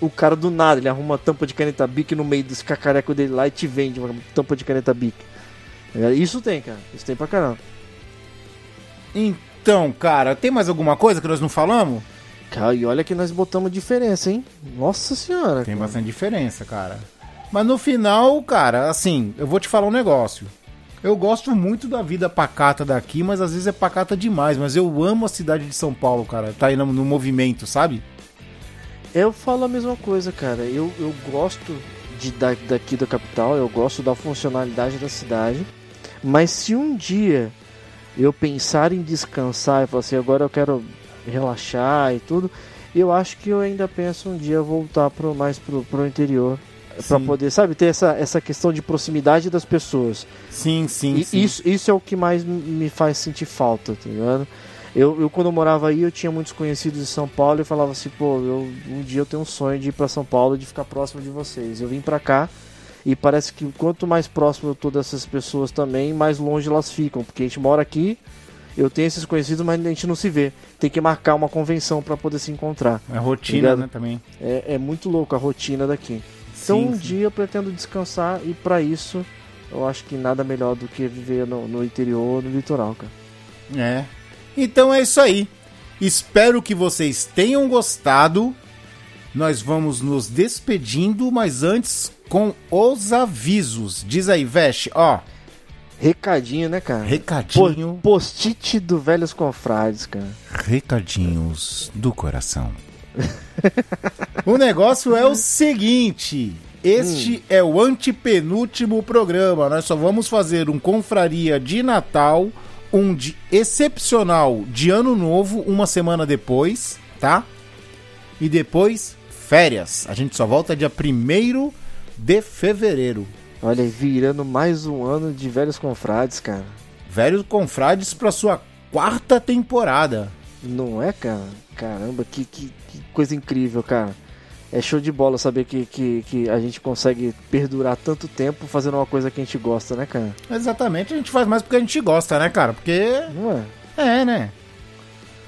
O cara do nada, ele arruma uma tampa de caneta Bic no meio desse cacareco dele lá e te vende uma tampa de caneta Bic. É, isso tem, cara. Isso tem pra caramba. Então, cara, tem mais alguma coisa que nós não falamos? Cara, e olha que nós botamos diferença, hein? Nossa senhora. Tem cara. bastante diferença, cara. Mas no final, cara, assim, eu vou te falar um negócio. Eu gosto muito da vida pacata daqui, mas às vezes é pacata demais. Mas eu amo a cidade de São Paulo, cara. Tá aí no, no movimento, sabe? Eu falo a mesma coisa, cara. Eu, eu gosto de, da, daqui da capital, eu gosto da funcionalidade da cidade. Mas se um dia eu pensar em descansar e falar assim, agora eu quero relaxar e tudo, Eu acho que eu ainda penso um dia voltar pro, mais pro, pro interior. Sim. poder, sabe, ter essa, essa questão de proximidade das pessoas. Sim, sim, E sim. Isso, isso é o que mais me faz sentir falta, tá ligado? Eu, eu quando eu morava aí, eu tinha muitos conhecidos em São Paulo e falava assim, pô, eu, um dia eu tenho um sonho de ir pra São Paulo e de ficar próximo de vocês. Eu vim pra cá e parece que quanto mais próximo eu tô dessas pessoas também, mais longe elas ficam, porque a gente mora aqui, eu tenho esses conhecidos, mas a gente não se vê. Tem que marcar uma convenção pra poder se encontrar. É rotina, Obrigado. né, também. É, é muito louco a rotina daqui. Então Sim, um sim. dia eu pretendo descansar e pra isso eu acho que nada melhor do que viver no, no interior no litoral, cara. É. Então é isso aí. Espero que vocês tenham gostado. Nós vamos nos despedindo, mas antes com os avisos. Diz aí, Veste, ó, Recadinho, né, cara? recadinho, Po- Post-it do Velhos Confrades, cara. recadinhos do coração. o negócio é o seguinte, este é o antepenúltimo programa. Nós só vamos fazer um confraria de Natal, um de excepcional de Ano Novo, uma semana depois, tá? E depois férias. A gente só volta dia 1 de fevereiro. Olha aí, virando mais um ano de Velhos Confrades, cara. Velhos Confrades pra sua quarta temporada. Não é, cara? Caramba, que, que, que coisa incrível, cara. É show de bola saber que, que, que a gente consegue perdurar tanto tempo fazendo uma coisa que a gente gosta, né, cara? Exatamente, a gente faz mais porque a gente gosta, né, cara? Porque Não é? é, né?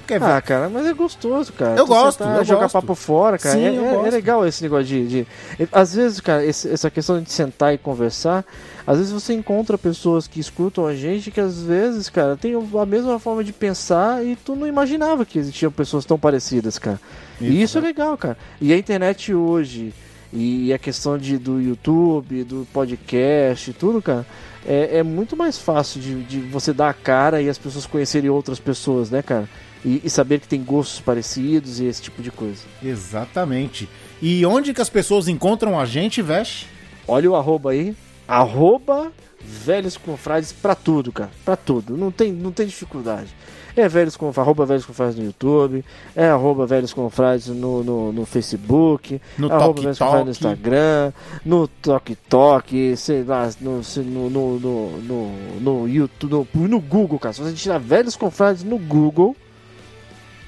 Porque Ah, cara, mas é gostoso, cara. Eu Tu gosto, sentar, eu jogar gosto. papo fora, cara. Sim, é, é- é legal esse negócio de. de- Às vezes, cara, esse- essa questão de sentar e conversar, às vezes você encontra pessoas que escutam a gente que às vezes, cara, tem a mesma forma de pensar e tu não imaginava que existiam pessoas tão parecidas, cara. E isso é legal, cara. E a internet hoje, e a questão de, do YouTube, do podcast tudo, cara, é, é muito mais fácil de, de você dar a cara e as pessoas conhecerem outras pessoas, né, cara? E, e saber que tem gostos parecidos e esse tipo de coisa. Exatamente. E onde que as pessoas encontram a gente, Veste? Olha o arroba aí. Arroba Velhos Confrades pra tudo, cara. Pra tudo. Não tem, não tem dificuldade. É velhos com, arroba Velhos Confrades no YouTube. É arroba Velhos Confrades no, no, no Facebook. No arroba Tok Velhos Confrades no. Instagram. No Tok Tok. Sei lá, no, no, no, no, no, no YouTube. No, no Google, cara. Se você tirar Velhos Confrades no Google,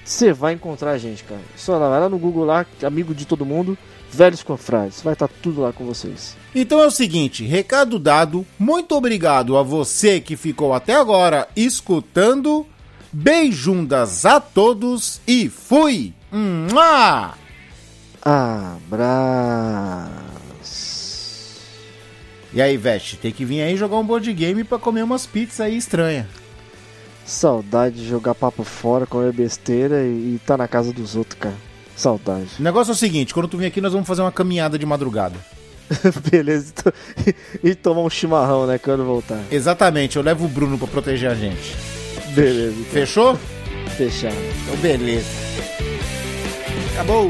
você vai encontrar a gente, cara. Só lá, vai lá no Google lá, amigo de todo mundo. Velhos Confrades. Vai estar tudo lá com vocês. Então é o seguinte, recado dado. Muito obrigado a você que ficou até agora escutando. Beijundas a todos e fui! Mua! Abraço. E aí, Veste, tem que vir aí jogar um board game pra comer umas pizzas aí estranhas. Saudade de jogar papo fora, comer besteira e, e tá na casa dos outros, cara. Saudade. O negócio é o seguinte, quando tu vir aqui nós vamos fazer uma caminhada de madrugada. Beleza. E tomar um chimarrão, né, quando voltar. Exatamente, eu levo o Bruno pra proteger a gente. Beleza. então. Fechou? Fechado. Então beleza. Acabou.